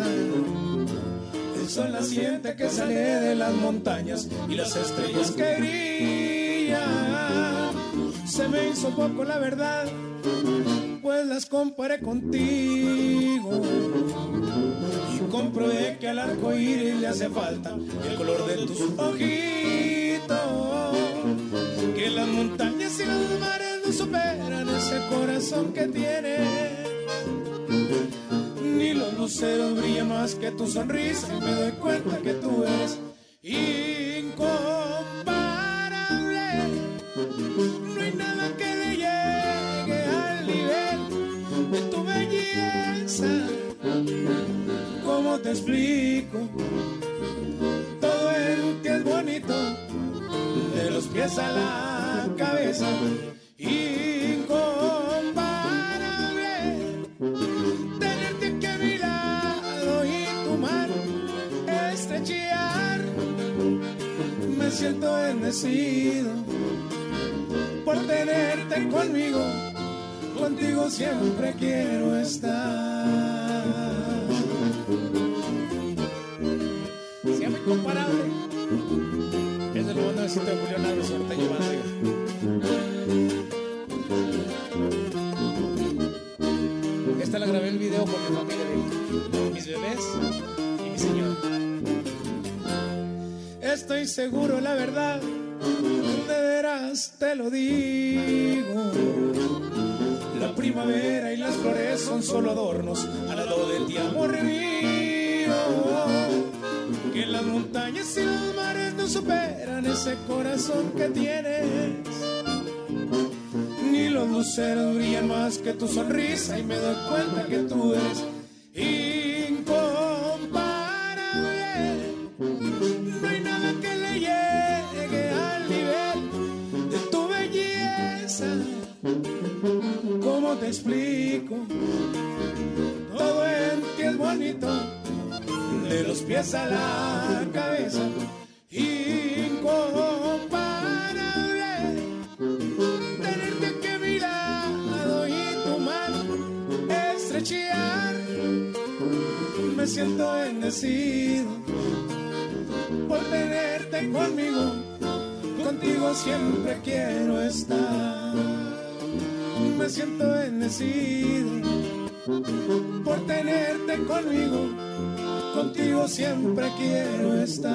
El sol naciente que sale de las montañas y las estrellas que brillan. Se me hizo poco la verdad, pues las comparé contigo. Y comprobé que al arco iris le hace falta el color de tus ojitos. Que las montañas y los mares no superan ese corazón que tienes. Ni los luceros brillan más que tu sonrisa y me doy cuenta que tú eres incomparable. No hay nada que le llegue al nivel de tu belleza. ¿Cómo te explico? Todo en ti es bonito, de los pies a la cabeza. Siento bendecido por tenerte conmigo. Contigo siempre quiero estar. Se llama Incomparable. Es el nuevo nuevecito de Julián Álvarez, oiga. Esta la grabé el video con mi familia, mis bebés Estoy seguro, la verdad, de veras te lo digo. La primavera y las flores son solo adornos al lado de ti, amor mío. Que las montañas y los mares no superan ese corazón que tienes. Ni los luceros brillan más que tu sonrisa y me doy cuenta que tú eres incomparable. ¿Cómo te explico? Todo en ti es bonito, de los pies a la cabeza. Incomparable, tenerte aquí a y tu mano estrechear. Me siento bendecido por tenerte conmigo, contigo siempre quiero estar. Me siento bendecido por tenerte conmigo, contigo siempre quiero estar.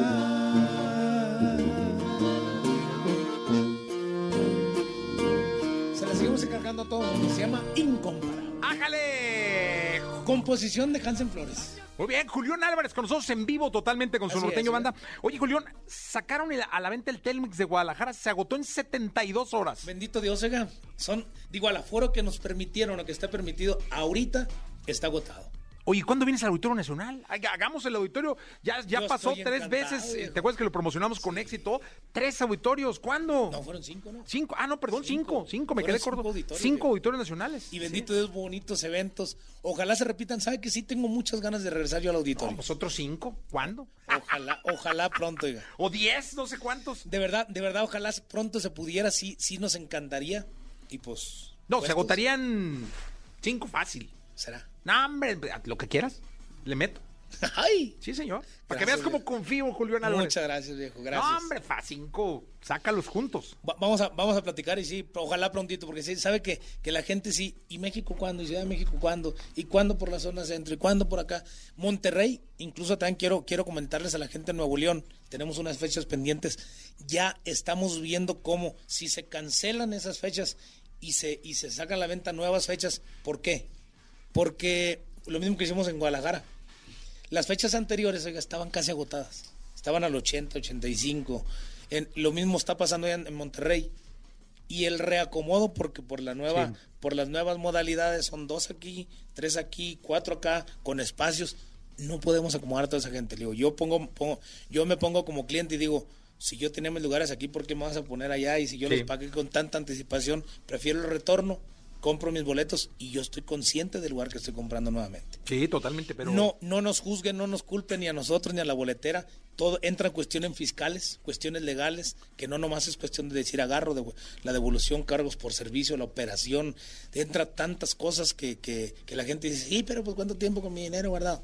Se la seguimos encargando a todos, se llama Incomparable. ¡Ájale! Composición de Hansen Flores. Muy bien, Julián Álvarez con nosotros en vivo totalmente con su Así norteño banda. Oye, Julián, sacaron el- a la venta el Telmex de Guadalajara, se agotó en 72 horas. Bendito Dios, oiga. Son, digo, al aforo que nos permitieron o que está permitido ahorita está agotado. Oye, ¿cuándo vienes al Auditorio Nacional? Haga- Hagamos el auditorio. Ya, ya Yo pasó tres veces. eh. ¿Te acuerdas que lo promocionamos con éxito? Tres auditorios. ¿Cuándo? No, fueron cinco, ¿no? Cinco. Ah, no, perdón, cinco. Cinco, me Fueron quedé corto. cinco auditorios, Cinco viejo. auditorios nacionales. Y bendito Dios, bonitos eventos. Ojalá se repitan. ¿Sabe que sí tengo muchas ganas de regresar yo al auditorio? No, pues otros cinco. ¿Cuándo? Ojalá, ojalá pronto, oiga. O diez, no sé cuántos. De verdad, de verdad, ojalá pronto se pudiera, sí, sí nos encantaría. Y pues. No, se agotarían cinco fácil. ¿Será? No, hombre, lo que quieras. Le meto. ¡Ay! Sí, señor. Para que veas cómo viejo. confío Julián Álvarez. Muchas gracias, viejo. Gracias. No, hombre, fa cinco. Sácalos juntos. Va- vamos, a, vamos a platicar y sí, ojalá prontito, porque sí, sabe que, que la gente sí, ¿y México cuándo? ¿Y Ciudad de México cuándo? ¿Y cuándo por la zona centro? ¿Y cuándo por acá? Monterrey, incluso también quiero, quiero comentarles a la gente de Nuevo León, tenemos unas fechas pendientes, ya estamos viendo cómo, si se cancelan esas fechas y se, y se sacan a la venta nuevas fechas, ¿por qué? Porque lo mismo que hicimos en Guadalajara, las fechas anteriores, oiga, estaban casi agotadas. Estaban al 80, 85. En, lo mismo está pasando ya en, en Monterrey. Y el reacomodo, porque por la nueva, Sí. por las nuevas modalidades son dos aquí, tres aquí, cuatro acá, con espacios. No podemos acomodar a toda esa gente. Le digo, yo pongo, pongo- yo me pongo como cliente y digo, si yo tenía mis lugares aquí, ¿por qué me vas a poner allá? Y si yo Sí. los pagué con tanta anticipación, prefiero el retorno, compro mis boletos y yo estoy consciente del lugar que estoy comprando nuevamente. Sí, totalmente, pero. No, no nos juzguen, no nos culpen ni a nosotros ni a la boletera. Todo entra en cuestiones fiscales, cuestiones legales, que no nomás es cuestión de decir agarro, de, la devolución, cargos por servicio, la operación. Entra tantas cosas que, que, que la gente dice, sí, pero pues cuánto tiempo con mi dinero guardado.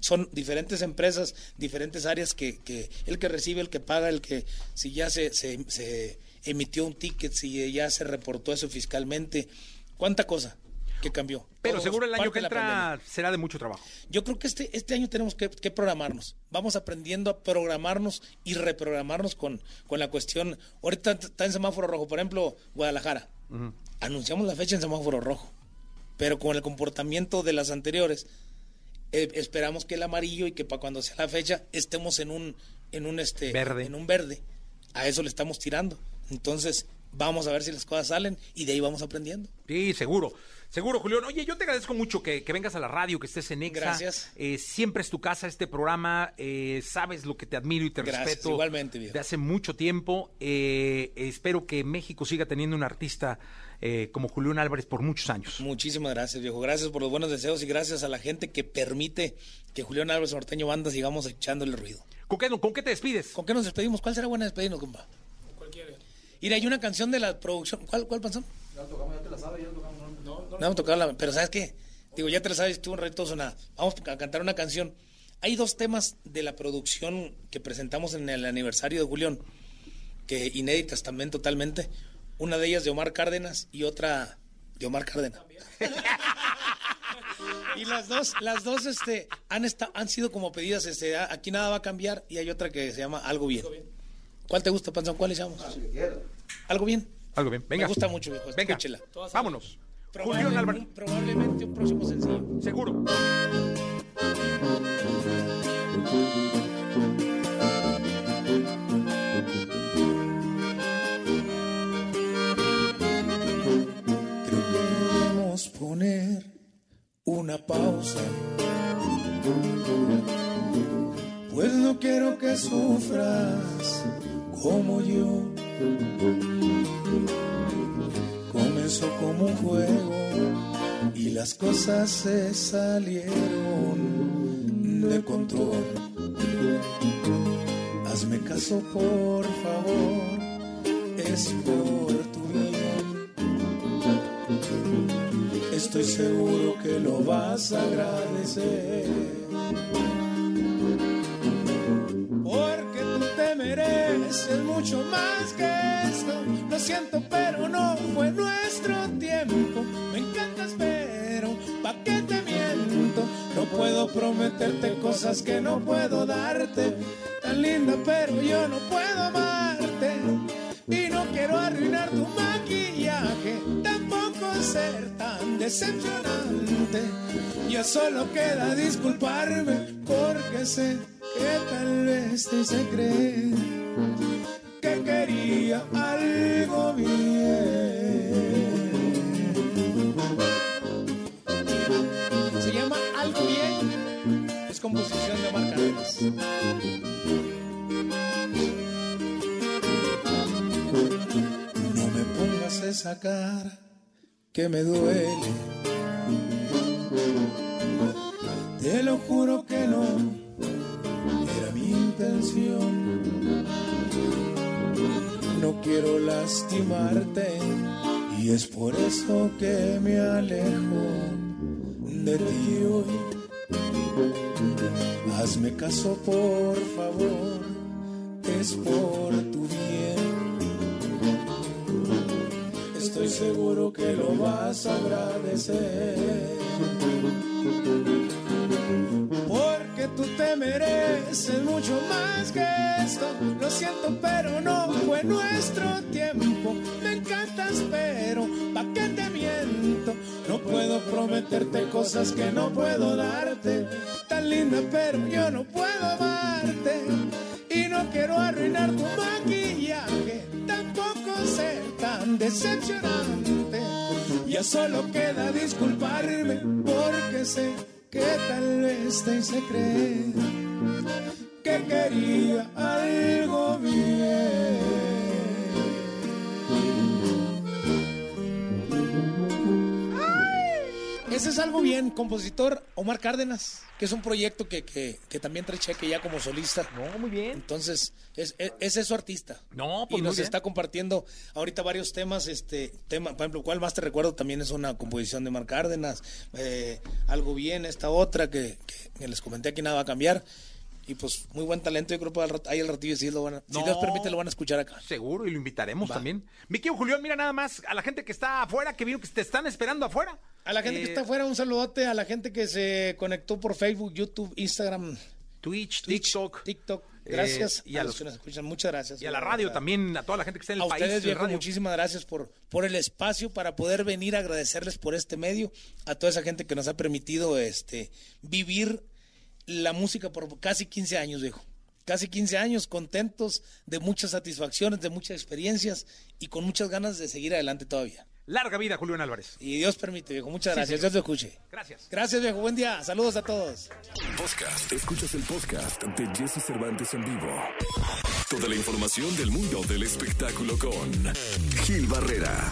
Son diferentes empresas, diferentes áreas que, que el que recibe, el que paga, el que si ya se, se, se emitió un ticket, si ya se reportó eso fiscalmente. ¿Cuánta cosa que cambió? Pero Todos seguro el año que entra será de mucho trabajo. Yo creo que este, este año tenemos que, que programarnos. Vamos aprendiendo a programarnos y reprogramarnos con, con la cuestión. Ahorita está en semáforo rojo, por ejemplo, Guadalajara. Anunciamos la fecha en semáforo rojo, pero con el comportamiento de las anteriores, eh, esperamos que el amarillo y que para cuando sea la fecha estemos en un, en un este Verde. en un verde. A eso le estamos tirando. Entonces, vamos a ver si las cosas salen y de ahí vamos aprendiendo. Sí, seguro. Seguro, Julián. Oye, yo te agradezco mucho que, que vengas a la radio, que estés en Exa. Gracias. Eh, siempre es tu casa este programa. eh, sabes lo que te admiro y te Gracias, respeto. igualmente, viejo. De hace mucho tiempo. Eh, espero que México siga teniendo un artista eh, como Julián Álvarez por muchos años. Muchísimas gracias, viejo. Gracias por los buenos deseos y gracias a la gente que permite que Julián Álvarez Norteño Banda sigamos echándole ruido. ¿Con qué, con qué te despides? ¿Con qué nos despedimos? ¿Cuál será buena despedirnos, compa? Mira, hay una canción de la producción. ¿Cuál, cuál canción? Ya tocamos, ya te la sabes, ya tocamos. No, no, No a tocarla, pero ¿sabes qué? Digo, ya te la sabes, estuvo un ratito sonada. Vamos a cantar una canción. Hay dos temas de la producción que presentamos en el aniversario de Julián, que inéditas también totalmente. Una de ellas de Omar Cárdenas y otra de Omar Cárdenas. y las dos, las dos este, han, esta- han sido como pedidas, este, a- aquí nada va a cambiar y hay otra que se llama Algo Bien. ¿Cuál te gusta, Panzón? ¿Cuál le llamos? Algo Bien. Algo bien. Venga. Me gusta mucho, viejo. Venga. Escúchela. Vámonos. Probable- Julián Álvarez. Probablemente un próximo sencillo. Seguro. Creo que debemos poner una pausa. Pues no quiero que sufras como yo. Comenzó como un juego y las cosas se salieron de control. Hazme caso, por favor, es por tu bien. Estoy seguro que lo vas a agradecer. Mereces mucho más que esto. Lo siento, pero no fue nuestro tiempo. Me encantas, pero ¿pa' qué te miento? No puedo prometerte cosas que no puedo darte. Tan linda, pero yo no puedo amarte. Y no quiero arruinar tu maquillaje, tampoco ser tan decepcionante. Ya solo queda disculparme porque sé que tal vez te hice creer que quería algo bien. Se llama Algo Bien. Es composición de Omar Cárdenas. No me pongas esa cara que me duele. Te lo juro que no era mi intención. No quiero lastimarte y es por eso que me alejo de ti hoy. Hazme caso por favor, es por tu bien. Estoy seguro que lo vas a agradecer. Porque tú te mereces mucho más que esto. Lo siento, pero no fue nuestro tiempo. Me encantas, pero ¿pa' qué te miento? No puedo prometerte cosas que no puedo darte. Tan linda, pero yo no puedo amarte. Y no quiero arruinar tu maquillaje. Tampoco ser tan decepcionante. Ya solo queda disculparme porque sé que tal vez te hice creer que quería algo Ese es algo bien, compositor Omar Cárdenas, que es un proyecto que, que, que también trae cheque ya como solista. No, muy bien. Entonces, es, es, ese es su artista. No, pues y muy nos bien. está compartiendo ahorita varios temas. Este tema, por ejemplo, ¿cuál más te recuerdo? También es una composición de Omar Cárdenas. eh, algo bien, esta otra que, que- que les comenté aquí nada va a cambiar. Y pues muy buen talento, yo creo que al ahí al ratillo sí lo van a, si. Dios permite lo van a escuchar acá. Seguro, y lo invitaremos también. Mi Julián, mira nada más a la gente que está afuera, que vino que te están esperando afuera. A la gente que Eh, está afuera, un saludote. A la gente que se conectó por Facebook, YouTube, Instagram, Twitch, TikTok. TikTok. Gracias. Eh, y a a los- los que nos escuchan, muchas gracias. Y a la radio también, a toda la gente que está en el A país. ustedes, viejo, muchísimas gracias por, por el espacio para poder venir a agradecerles por este medio, a toda esa gente que nos ha permitido este vivir la música por casi 15 años, viejo. casi 15 años, contentos, de muchas satisfacciones, de muchas experiencias y con muchas ganas de seguir adelante todavía. Larga vida, Julián Álvarez. Y Dios permite, viejo. Muchas Sí, gracias. Dios te escuche. Gracias. Gracias, viejo. Buen día. Saludos a todos. Podcast. Escuchas el podcast de Jesse Cervantes en vivo. Toda la información del mundo del espectáculo con Gil Barrera.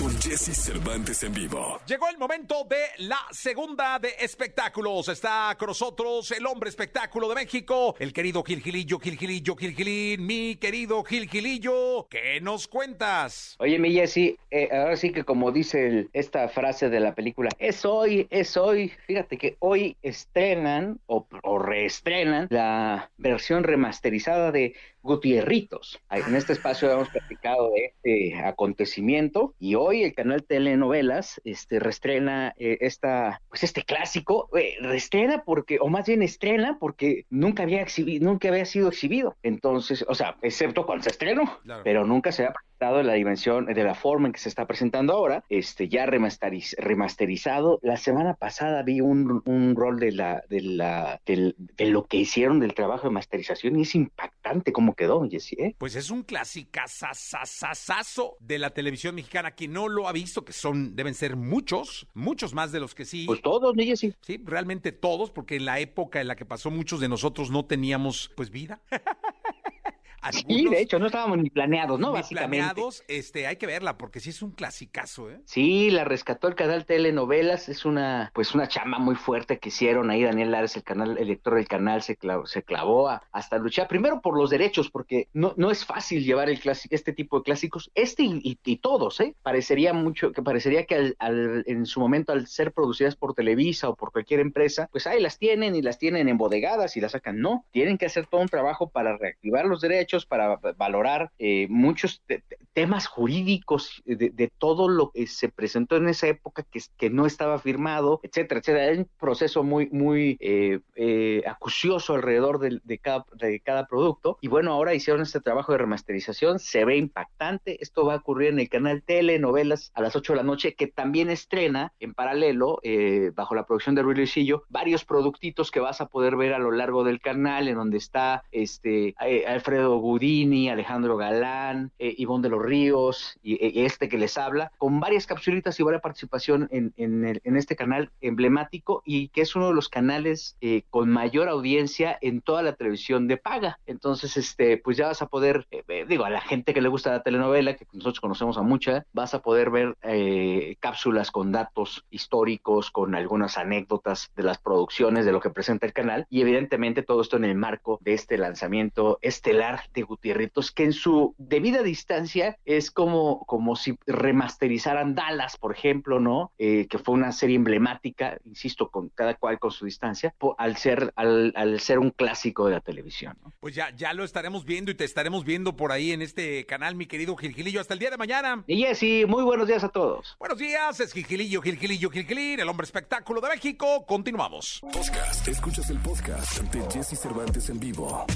Con Jesse Cervantes en vivo. Llegó el momento de la segunda de espectáculos. Está con nosotros el hombre espectáculo de México, el querido Gil Gilillo, Gil Gilillo, Gil Gilín, mi querido Gil Gilillo. ¿Qué nos cuentas? Oye, mi Jessy, eh, ahora sí que como dice el- esta frase de la película, es hoy, es hoy. Fíjate que hoy estrenan o, o reestrenan la versión remasterizada de Gutierritos. En este espacio hemos platicado de este acontecimiento y hoy el canal Telenovelas este, reestrena eh, esta, pues este clásico, eh, reestrena porque, o más bien estrena porque nunca había exhibido, nunca había sido exhibido. Entonces, o sea, excepto cuando se estrenó, Claro. pero nunca se ha presentado en la dimensión, de la forma en que se está presentando ahora, este, ya remasteriz- remasterizado. La semana pasada vi un, un rol de la, de la, del- de lo que hicieron del trabajo de masterización y es impactante cómo quedó, Jessy, ¿eh? Pues es un clasicazazazazo de la televisión mexicana. Quien no lo ha visto, que son, deben ser muchos, muchos más de los que sí. Pues todos, ¿no, Jessy? Sí, realmente todos, porque en la época en la que pasó muchos de nosotros no teníamos, pues, vida. Sí, Algunos de hecho, no estábamos ni planeados, ¿no? ni Básicamente. planeados, este, hay que verla, porque sí es un clasicazo, ¿eh? Sí, la rescató el canal Telenovelas, es una, pues una chamba muy fuerte que hicieron ahí Daniel Lares, el canal, el lector del canal, se clavó, se clavó a- hasta luchar, primero por los derechos, porque no, no es fácil llevar el clásico, este tipo de clásicos, este y, y- y todos, ¿eh? Parecería mucho, que parecería que al- al- en su momento al ser producidas por Televisa o por cualquier empresa, pues ahí las tienen y las tienen embodegadas y las sacan, no, tienen que hacer todo un trabajo para reactivar los derechos, para valorar eh, muchos te- te- temas jurídicos de, todo lo que se presentó en esa época que, que no estaba firmado, etcétera, etcétera. Hay un proceso muy, muy eh, eh, acucioso alrededor de, cada, de cada producto. Y bueno, ahora hicieron este trabajo de remasterización, se ve impactante. Esto va a ocurrir en el canal Telenovelas a las 8 de la noche, que también estrena en paralelo, bajo la producción de Ruiz Luisillo, varios productitos que vas a poder ver a lo largo del canal, en donde está este Alfredo Gudini, Alejandro Galán, eh, Ivonne de los Ríos y, y este que les habla, con varias capsulitas y varias participación en, este canal emblemático y que es uno de los canales eh, con mayor audiencia en toda la televisión de paga. Entonces, este, pues ya vas a poder, eh, eh, digo, a la gente que le gusta la telenovela, que nosotros conocemos a mucha, vas a poder ver eh, cápsulas con datos históricos, con algunas anécdotas de las producciones, de lo que presenta el canal, y evidentemente todo esto en el marco de este lanzamiento estelar de Gutierritos, que en su debida distancia es como, como si remasterizaran Dallas, por ejemplo, ¿no? Eh, que fue una serie emblemática, insisto, con cada cual con su distancia, al ser, al, al ser un clásico de la televisión, ¿no? Pues ya, ya lo estaremos viendo y te estaremos viendo por ahí en este canal, mi querido Gilgilillo. Hasta el día de mañana. Y Jessy, muy buenos días a todos. Buenos días, es Gilgilillo, Gilgilillo, Gilgilín, el hombre espectáculo de México. Continuamos. Podcast. Escuchas el podcast de Jesse Cervantes en vivo.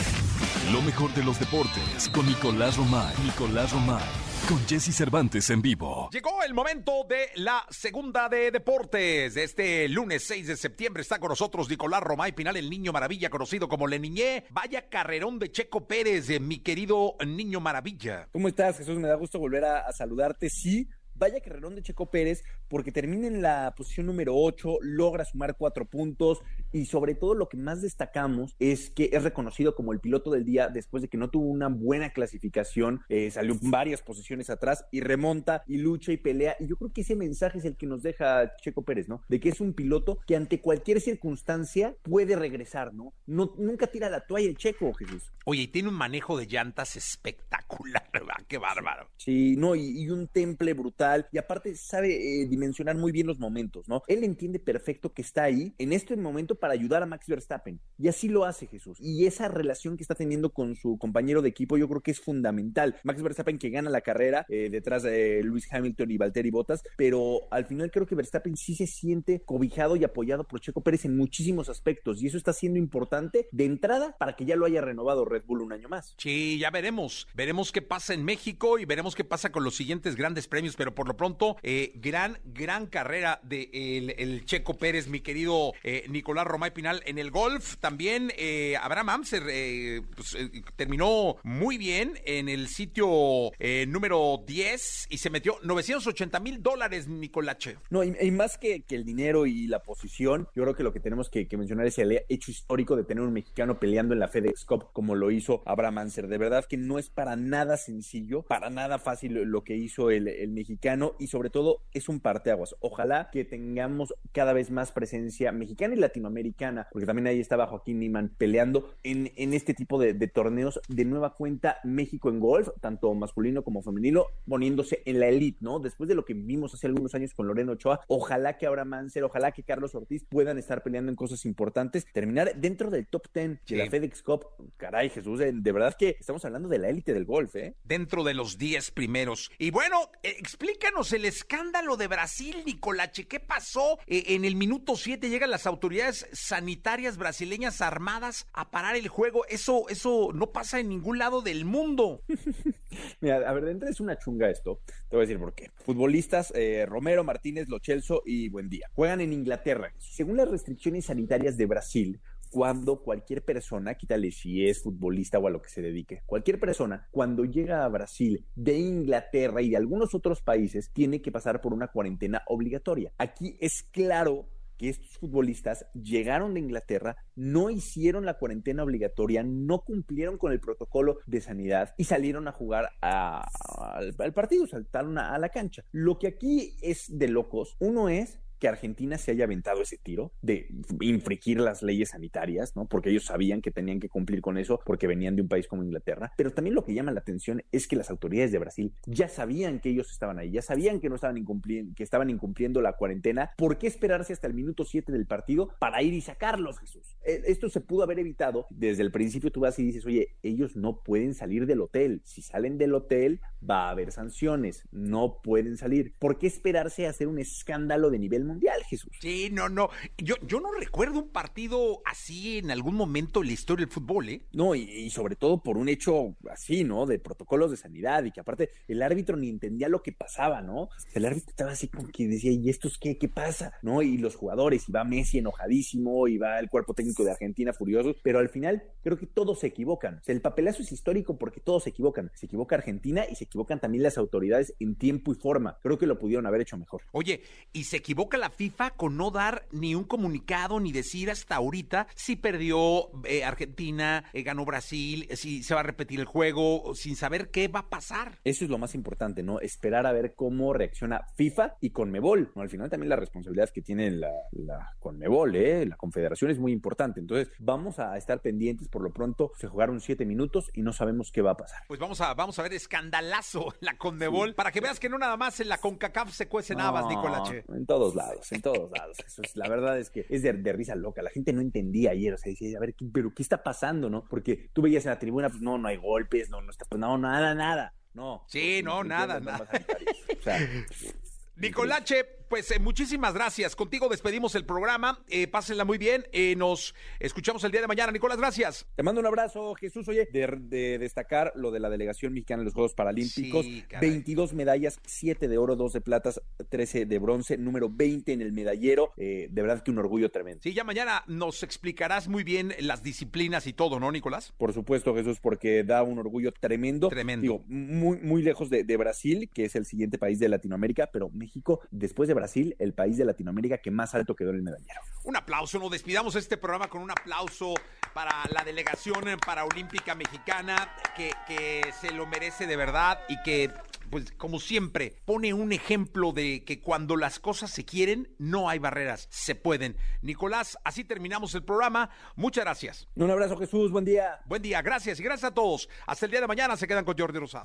Lo mejor de los deportes con Nicolás Romay. Nicolás Romay. Con Jesse Cervantes en vivo. Llegó el momento de la segunda de deportes. De este lunes 6 de septiembre está con nosotros Nicolás Romay Pinal, el niño maravilla, conocido como Le Niñé. Vaya carrerón de Checo Pérez, eh, mi querido niño maravilla. ¿Cómo estás, Jesús? Me da gusto volver a, a saludarte. Sí, vaya carrerón de Checo Pérez, porque termina en la posición número 8, logra sumar cuatro puntos y sobre todo lo que más destacamos es que es reconocido como el piloto del día después de que no tuvo una buena clasificación, eh, salió varias posiciones atrás y remonta y lucha y pelea. Y yo creo que ese mensaje es el que nos deja Checo Pérez, ¿no? De que es un piloto que ante cualquier circunstancia puede regresar, ¿no? no nunca tira la toalla el Checo, Jesús. Oye, y tiene un manejo de llantas espectacular, ¿verdad? Qué bárbaro. Sí, no, y, y un temple brutal. Y aparte sabe eh, dimensionar muy bien los momentos, ¿no? Él entiende perfecto que está ahí en este momento para ayudar a Max Verstappen. Y así lo hace Jesús. Y esa relación que está teniendo con su compañero de equipo yo creo que es fundamental. Max Verstappen que gana la carrera eh, detrás de Lewis Hamilton y Valtteri Bottas, pero al final creo que Verstappen sí se siente cobijado y apoyado por Checo Pérez en muchísimos aspectos. Y eso está siendo importante de entrada para que ya lo haya renovado Red Bull un año más. Sí, ya veremos. Veremos qué pasa en México y veremos qué pasa con los siguientes grandes premios. Pero por lo pronto, eh, gran, gran carrera de el, Checo Pérez, mi querido eh, Nicolás Romay Pinal en el golf. También eh, Abraham Amser eh, pues, eh, terminó muy bien en el sitio número 10 y se metió 980 mil dólares, Nicolache. No, y, más que, el dinero y la posición, yo creo que lo que tenemos que, mencionar es el hecho histórico de tener un mexicano peleando en la FedEx Cup como lo hizo Abraham Anser. De verdad que no es para nada sencillo, para nada fácil lo que hizo el, mexicano y sobre todo es un parteaguas. Ojalá que tengamos cada vez más presencia mexicana y latinoamericana, porque también ahí estaba Joaquín Niman peleando en, en este tipo de, de torneos de nueva cuenta México en golf, tanto masculino como femenino, poniéndose en la elite, ¿no? Después de lo que vimos hace algunos años con Loreno Ochoa, ojalá que Abraham Anser, ojalá que Carlos Ortiz puedan estar peleando en cosas importantes, terminar dentro del top 10 de Sí. la FedEx Cup. Caray, Jesús, de, de verdad que estamos hablando de la élite del golf, ¿eh? Dentro de los 10 primeros. Y bueno, explícanos el escándalo de Brasil, Nicolache. ¿Qué pasó? Eh, en el minuto 7 llegan las autoridades sanitarias brasileñas armadas a parar el juego. Eso, eso no pasa en ningún lado del mundo. Mira, a ver, de entrada es una chunga esto. Te voy a decir por qué. Futbolistas eh, Romero, Martínez, Lochelso y Buendía juegan en Inglaterra. Según las restricciones sanitarias de Brasil, cuando cualquier persona, quítale si es futbolista o a lo que se dedique, cualquier persona, cuando llega a Brasil de Inglaterra y de algunos otros países, tiene que pasar por una cuarentena obligatoria. Aquí es claro que estos futbolistas llegaron de Inglaterra, no hicieron la cuarentena obligatoria, no cumplieron con el protocolo de sanidad y salieron a jugar al, partido, saltaron a la cancha. Lo que aquí es de locos, uno es que Argentina se haya aventado ese tiro de infringir las leyes sanitarias, ¿no? Porque ellos sabían que tenían que cumplir con eso porque venían de un país como Inglaterra. Pero también lo que llama la atención es que las autoridades de Brasil ya sabían que ellos estaban ahí, ya sabían que no estaban incumpliendo, que estaban incumpliendo la cuarentena. ¿Por qué esperarse hasta el minuto 7 del partido para ir y sacarlos, Jesús? Eh, Esto se pudo haber evitado. Desde el principio tú vas y dices, oye, ellos no pueden salir del hotel. Si salen del hotel, va a haber sanciones. No pueden salir. ¿Por qué esperarse a hacer un escándalo de nivel mundial, Jesús? Sí, no, no. Yo, yo no recuerdo un partido así en algún momento en la historia del fútbol, ¿eh? No, y, y sobre todo por un hecho así, ¿no? De protocolos de sanidad y que aparte el árbitro ni entendía lo que pasaba, ¿no? El árbitro estaba así como que decía, ¿y estos qué? ¿Qué pasa? ¿No? Y los jugadores, y va Messi enojadísimo, y va el cuerpo técnico de Argentina furioso, pero al final creo que todos se equivocan. O sea, el papelazo es histórico porque todos se equivocan. Se equivoca Argentina y se equivocan también las autoridades en tiempo y forma. Creo que lo pudieron haber hecho mejor. Oye, y se equivoca la FIFA con no dar ni un comunicado ni decir hasta ahorita si perdió eh, Argentina, eh, ganó Brasil, eh, si se va a repetir el juego, sin saber qué va a pasar. Eso es lo más importante, ¿no? Esperar a ver cómo reacciona FIFA y Conmebol. ¿no? Al final también la responsabilidad que tiene la, la Conmebol, ¿eh? La confederación es muy importante. Entonces, vamos a estar pendientes. Por lo pronto, se jugaron siete minutos y no sabemos qué va a pasar. Pues vamos a, vamos a ver escandalazo la Conmebol para que veas que no nada más en la CONCACAF se cuecen habas, No, Nicolache. En todos lados, en todos lados. Eso es, la verdad es que es de, de risa loca. La gente no entendía ayer. O sea, decía, a ver, ¿qué- pero ¿qué está pasando, no? Porque tú veías en la tribuna, pues no, no hay golpes, no, no está, pues, no, nada, nada. No. Sí, no, Cumpliendo nada, nada. sanitarias. O sea, Nicolache, pues eh, muchísimas gracias. Contigo despedimos el programa. Eh, pásenla muy bien. Eh, nos escuchamos el día de mañana. Nicolás, gracias. Te mando un abrazo, Jesús. Oye, de, de destacar lo de la delegación mexicana en los Juegos Paralímpicos. Sí, caray. 22 medallas, 7 de oro, 2 de platas, 13 de bronce, número 20 en el medallero. De verdad que un orgullo tremendo. Sí, ya mañana nos explicarás muy bien las disciplinas y todo, ¿no, Nicolás? Por supuesto, Jesús, porque da un orgullo tremendo. Tremendo. Digo, muy, muy lejos de, de Brasil, que es el siguiente país de Latinoamérica, pero México, después de Brasil, el país de Latinoamérica que más alto quedó en el medallero. Un aplauso, nos despidamos este programa con un aplauso para la delegación paraolímpica mexicana que, que se lo merece de verdad y que, pues como siempre, pone un ejemplo de que cuando las cosas se quieren, no hay barreras, se pueden. Nicolás, así terminamos el programa. Muchas gracias. Un abrazo, Jesús, buen día. Buen día, gracias y gracias a todos. Hasta el día de mañana se quedan con Jordi Rosado.